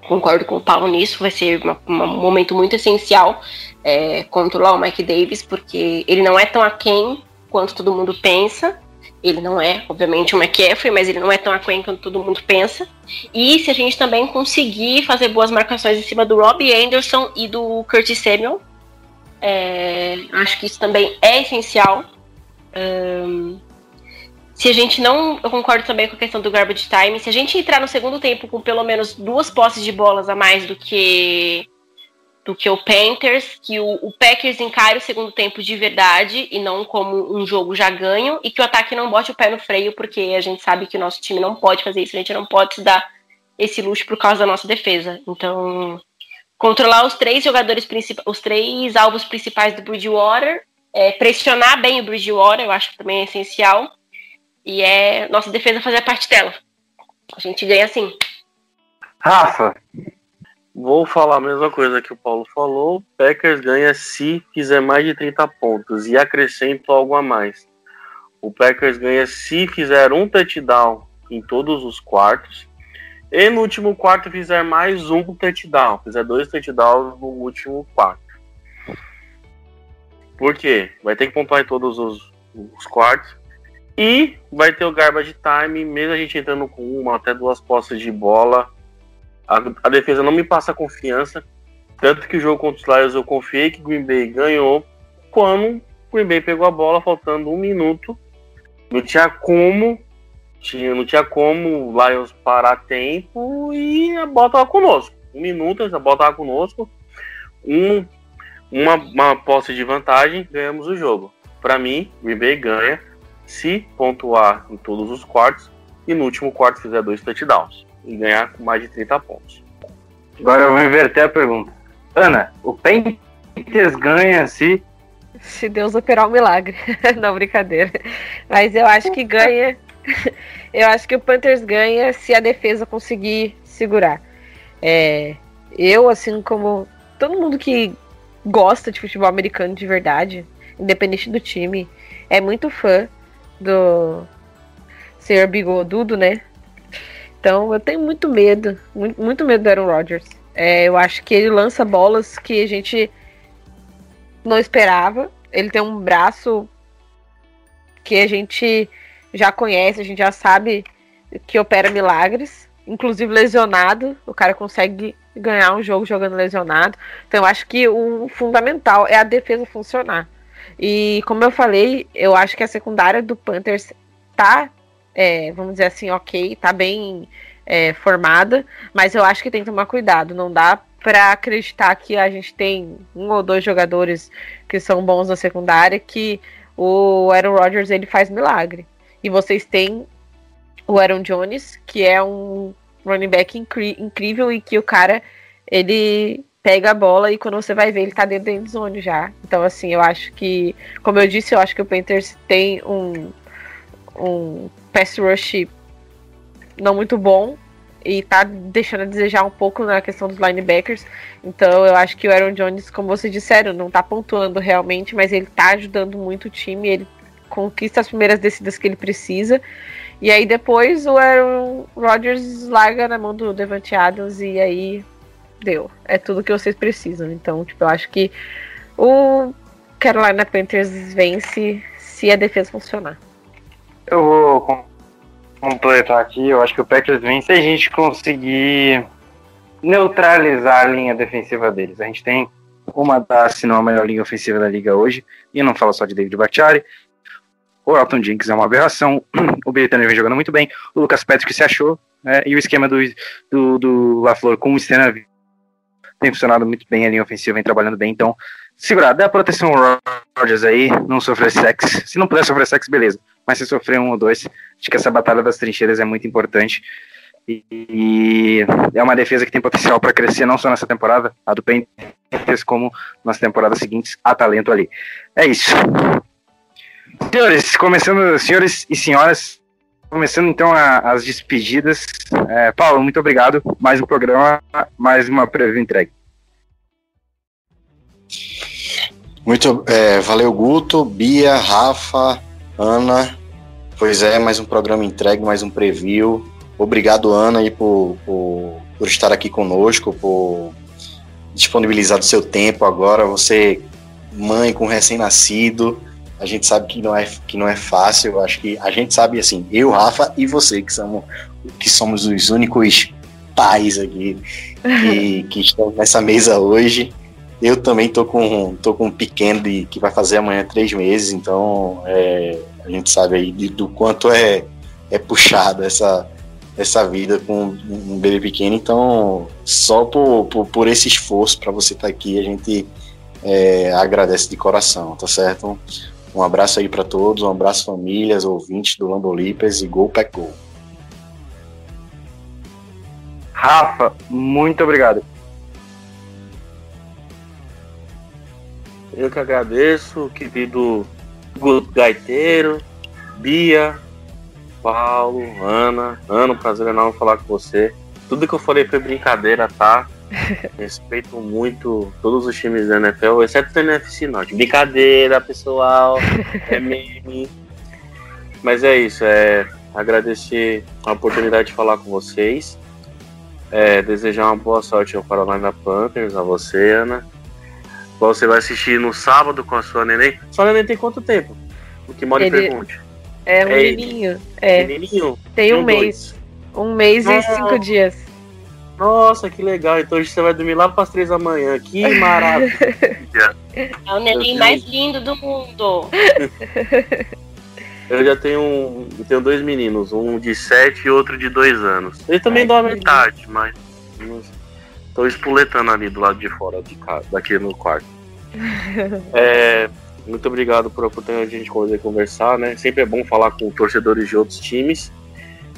Concordo com o Paulo nisso, vai ser uma, um momento muito essencial é, controlar o Mike Davis, porque ele não é tão aquém quanto todo mundo pensa. Ele não é, obviamente, um McCaffrey, mas ele não é tão aquém quanto todo mundo pensa. E se a gente também conseguir fazer boas marcações em cima do Robbie Anderson e do Curtis Samuel, é, acho que isso também é essencial. Um, se a gente não. Eu concordo também com a questão do garbage time. Se a gente entrar no segundo tempo com pelo menos duas posses de bolas a mais do que do que o Panthers, que o, o, Packers encare o segundo tempo de verdade e não como um jogo já ganho, e que o ataque não bote o pé no freio, porque a gente sabe que o nosso time não pode fazer isso, a gente não pode se dar esse luxo por causa da nossa defesa. Então, controlar os três jogadores principais, os três alvos principais do Bridgewater, é, pressionar bem o Bridgewater, eu acho que também é essencial. E é nossa defesa fazer a parte dela. A gente ganha assim. Rafa. Vou falar a mesma coisa que o Paulo falou. Packers ganha se fizer mais de 30 pontos e acrescento algo a mais. O Packers ganha se fizer um touchdown em todos os quartos e no último quarto fizer mais um touchdown, fizer dois touchdowns no último quarto. Por quê? Vai ter que pontuar em todos os, os quartos e vai ter o garbage time, mesmo a gente entrando com uma até duas postas de bola a, a, defesa não me passa confiança. Tanto que o jogo contra os Lions eu confiei que Green Bay ganhou. Quando Green Bay pegou a bola, faltando um minuto, não tinha como. Tinha, não tinha como o Lions parar tempo e a bola tava conosco. Um minuto, a bola tava conosco. Um, uma, uma posse de vantagem, ganhamos o jogo. Para mim, Green Bay ganha se pontuar em todos os quartos e no último quarto fizer dois touchdowns e ganhar com mais de 30 pontos. Agora eu vou inverter a pergunta. Ana, o Panthers ganha se. Se Deus operar um milagre. Não, brincadeira. Mas eu acho que ganha. eu acho que o Panthers ganha se a defesa conseguir segurar. É, eu, assim como todo mundo que gosta de futebol americano de verdade, independente do time, é muito fã do Senhor Bigodudo, né? Então eu tenho muito medo, muito, muito medo do Aaron Rodgers. É, eu acho que ele lança bolas que a gente não esperava. Ele tem um braço que a gente já conhece, a gente já sabe que opera milagres. Inclusive lesionado, o cara consegue ganhar um jogo jogando lesionado. Então eu acho que o fundamental é a defesa funcionar. E como eu falei, eu acho que a secundária do Panthers tá é, vamos dizer assim, ok, tá bem é, formada, mas eu acho que tem que tomar cuidado. Não dá para acreditar que a gente tem um ou dois jogadores que são bons na secundária que o Aaron Rodgers ele faz milagre. E vocês têm o Aaron Jones, que é um running back incrível e que o cara ele pega a bola e quando você vai ver ele tá dentro da endzone já. Então assim, eu acho que, como eu disse, eu acho que o Panthers tem um um pass rush não muito bom e tá deixando a desejar um pouco na questão dos linebackers. Então eu acho que o Aaron Jones, como vocês disseram, não tá pontuando realmente, mas ele tá ajudando muito o time, ele conquista as primeiras descidas que ele precisa. E aí depois o Aaron Rodgers larga na mão do Devante Adams e aí deu. É tudo que vocês precisam. Então, tipo, eu acho que o Carolina Panthers vence se a defesa funcionar. Eu vou completar aqui. Eu acho que o Packers vence se a gente conseguir neutralizar a linha defensiva deles. A gente tem uma das, se não a melhor linha ofensiva da liga hoje, e não falo só de David Bacciari. O Elton Jenkins é uma aberração, o Britânia vem jogando muito bem, o Lucas Patrick se achou, né, e o esquema do, do, do LaFleur com o Stena tem funcionado muito bem, a linha ofensiva vem trabalhando bem, então segurar, dá proteção ao Rodgers aí, não sofrer sexo, se não puder sofrer sexo, beleza, mas se sofrer um ou dois, acho que essa batalha das trincheiras é muito importante. E é uma defesa que tem potencial para crescer não só nessa temporada, a do Panthers, como nas temporadas seguintes, há talento ali. É isso. Senhores, começando, senhores e senhoras, começando então a, as despedidas. É, Paulo, muito obrigado. Mais um programa, mais uma preview entregue. Muito, é, valeu Guto, Bia, Rafa, Ana, pois é, mais um programa entregue, mais um preview. Obrigado, Ana, aí, por, por, por estar aqui conosco, por disponibilizar o seu tempo agora. Você, mãe com recém-nascido, a gente sabe que não é, que não é fácil. Eu acho que a gente sabe, assim, eu, Rafa e você, que somos, que somos os únicos pais aqui que, que estão nessa mesa hoje. Eu também tô com, tô com um pequeno de, que vai fazer amanhã três meses, então é, a gente sabe aí de, do quanto é, é puxado essa, essa vida com um bebê pequeno. Então, só por, por, por esse esforço para você estar tá aqui, a gente é, agradece de coração, tá certo? Um abraço aí para todos, um abraço famílias, ouvintes do Lambolipers e Go Pack Go. Rafa, muito obrigado. Eu que agradeço, querido Guto Gaiteiro, Bia, Paulo, Ana. Ana, um prazer enorme falar com você. Tudo que eu falei foi brincadeira, tá? Respeito muito todos os times da NFL, exceto o NFC Norte. Brincadeira, pessoal. É meme. Mas é isso, é agradecer a oportunidade de falar com vocês. É, desejar uma boa sorte ao Carolina Panthers, a você, Ana. Você vai assistir no sábado com a sua neném. Sua neném tem quanto tempo? O que Mori Ele- pergunte. É um É menininho. É, Menininho? tem um Um, mês. Um mês e Nossa. cinco dias. Nossa, que legal. Então hoje você vai dormir lá para as três da manhã. Que maravilha. É o neném mais lindo do mundo. Eu já tenho, um, eu tenho dois meninos, um de sete e outro de dois anos. Eles também Ai, dormem que tarde, mas estou espuletando ali do lado de fora de casa, daqui no quarto. É, muito obrigado por a oportunidade de a gente poder conversar, né? Sempre é bom falar com torcedores de outros times.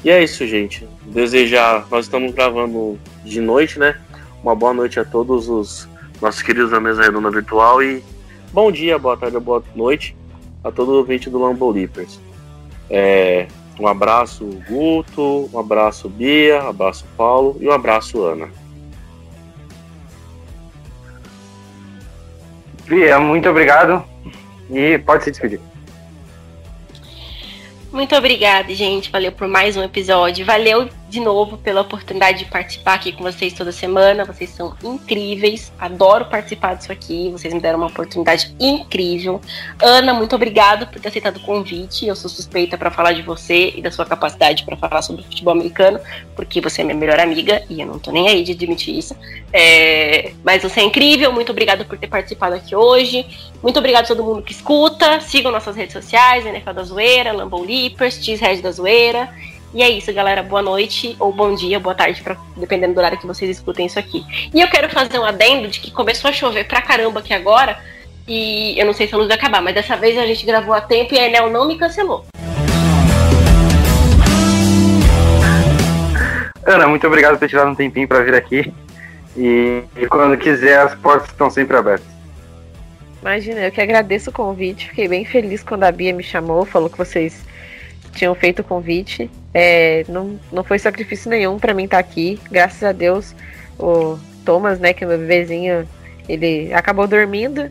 E é isso, gente. Desejar, nós estamos gravando de noite, né? Uma boa noite a todos os nossos queridos da mesa redonda virtual e bom dia, boa tarde, boa noite a todo ouvinte do Lambo Leapers. É, um abraço, Guto, um abraço, Bia, um abraço, Paulo e um abraço, Ana. Bia, muito obrigado. E pode se despedir. Muito obrigada, gente. Valeu por mais um episódio. Valeu de novo pela oportunidade de participar aqui com vocês toda semana. Vocês são incríveis. Adoro participar disso aqui. Vocês me deram uma oportunidade incrível. Ana, muito obrigado por ter aceitado o convite. Eu sou suspeita para falar de você e da sua capacidade para falar sobre futebol americano, porque você é minha melhor amiga e eu não tô nem aí de admitir isso. É, Mas você é incrível. Muito obrigada por ter participado aqui hoje. Muito obrigado a todo mundo que escuta. Sigam nossas redes sociais, NFL da Zoeira, Lambo Leapers, Cheesehead da Zoeira. E é isso, galera. Boa noite, ou bom dia, boa tarde, pra, dependendo do horário que vocês escutem isso aqui. E eu quero fazer um adendo de que começou a chover pra caramba aqui agora. E eu não sei se a luz vai acabar, mas dessa vez a gente gravou a tempo e a Enel não me cancelou. Ana, muito obrigado por ter tirado um tempinho para vir aqui. E, e quando quiser, as portas estão sempre abertas. Imagina, eu que agradeço o convite. Fiquei bem feliz quando a Bia me chamou, falou que vocês tinham feito o convite. É, não, não foi sacrifício nenhum pra mim estar aqui. Graças a Deus, o Thomas, né, que é meu bebezinho, ele acabou dormindo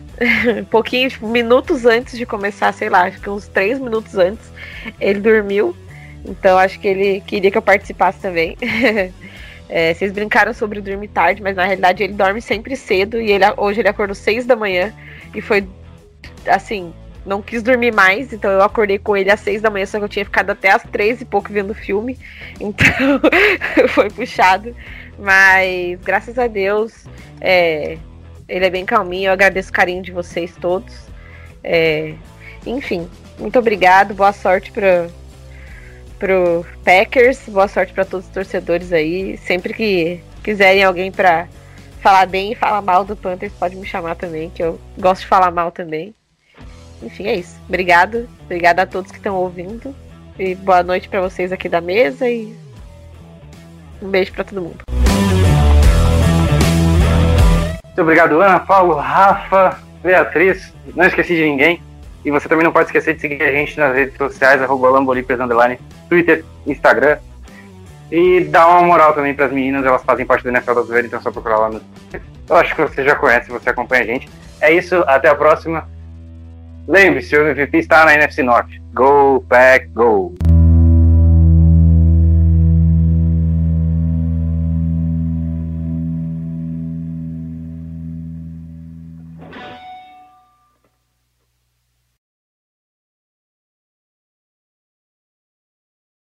um pouquinho, tipo, minutos antes de começar, sei lá, acho que uns três minutos antes, ele dormiu. Então acho que ele queria que eu participasse também. É, vocês brincaram sobre dormir tarde, mas na realidade ele dorme sempre cedo e ele, hoje ele acordou seis da manhã e foi assim, não quis dormir mais, então eu acordei com ele às seis da manhã, só que eu tinha ficado até às três e pouco vendo filme, então foi puxado. Mas graças a Deus, é, ele é bem calminho, eu agradeço o carinho de vocês todos. É, enfim, muito obrigado, boa sorte para pro Packers, boa sorte para todos os torcedores aí. Sempre que quiserem alguém para falar bem e falar mal do Panthers, pode me chamar também, que eu gosto de falar mal também. Enfim, é isso. Obrigado. Obrigada a todos que estão ouvindo. E boa noite para vocês aqui da mesa e um beijo para todo mundo. Muito obrigado, Ana, Paulo, Rafa, Beatriz. Não esqueci de ninguém. E você também não pode esquecer de seguir a gente nas redes sociais, arroba Twitter, Instagram. E dar uma moral também para as meninas, elas fazem parte do NFL da Zoeira, então é só procurar lá no Eu acho que você já conhece, você acompanha a gente. É isso, até a próxima. Lembre-se, o MVP está na NFC Norte. Go, Pack, go!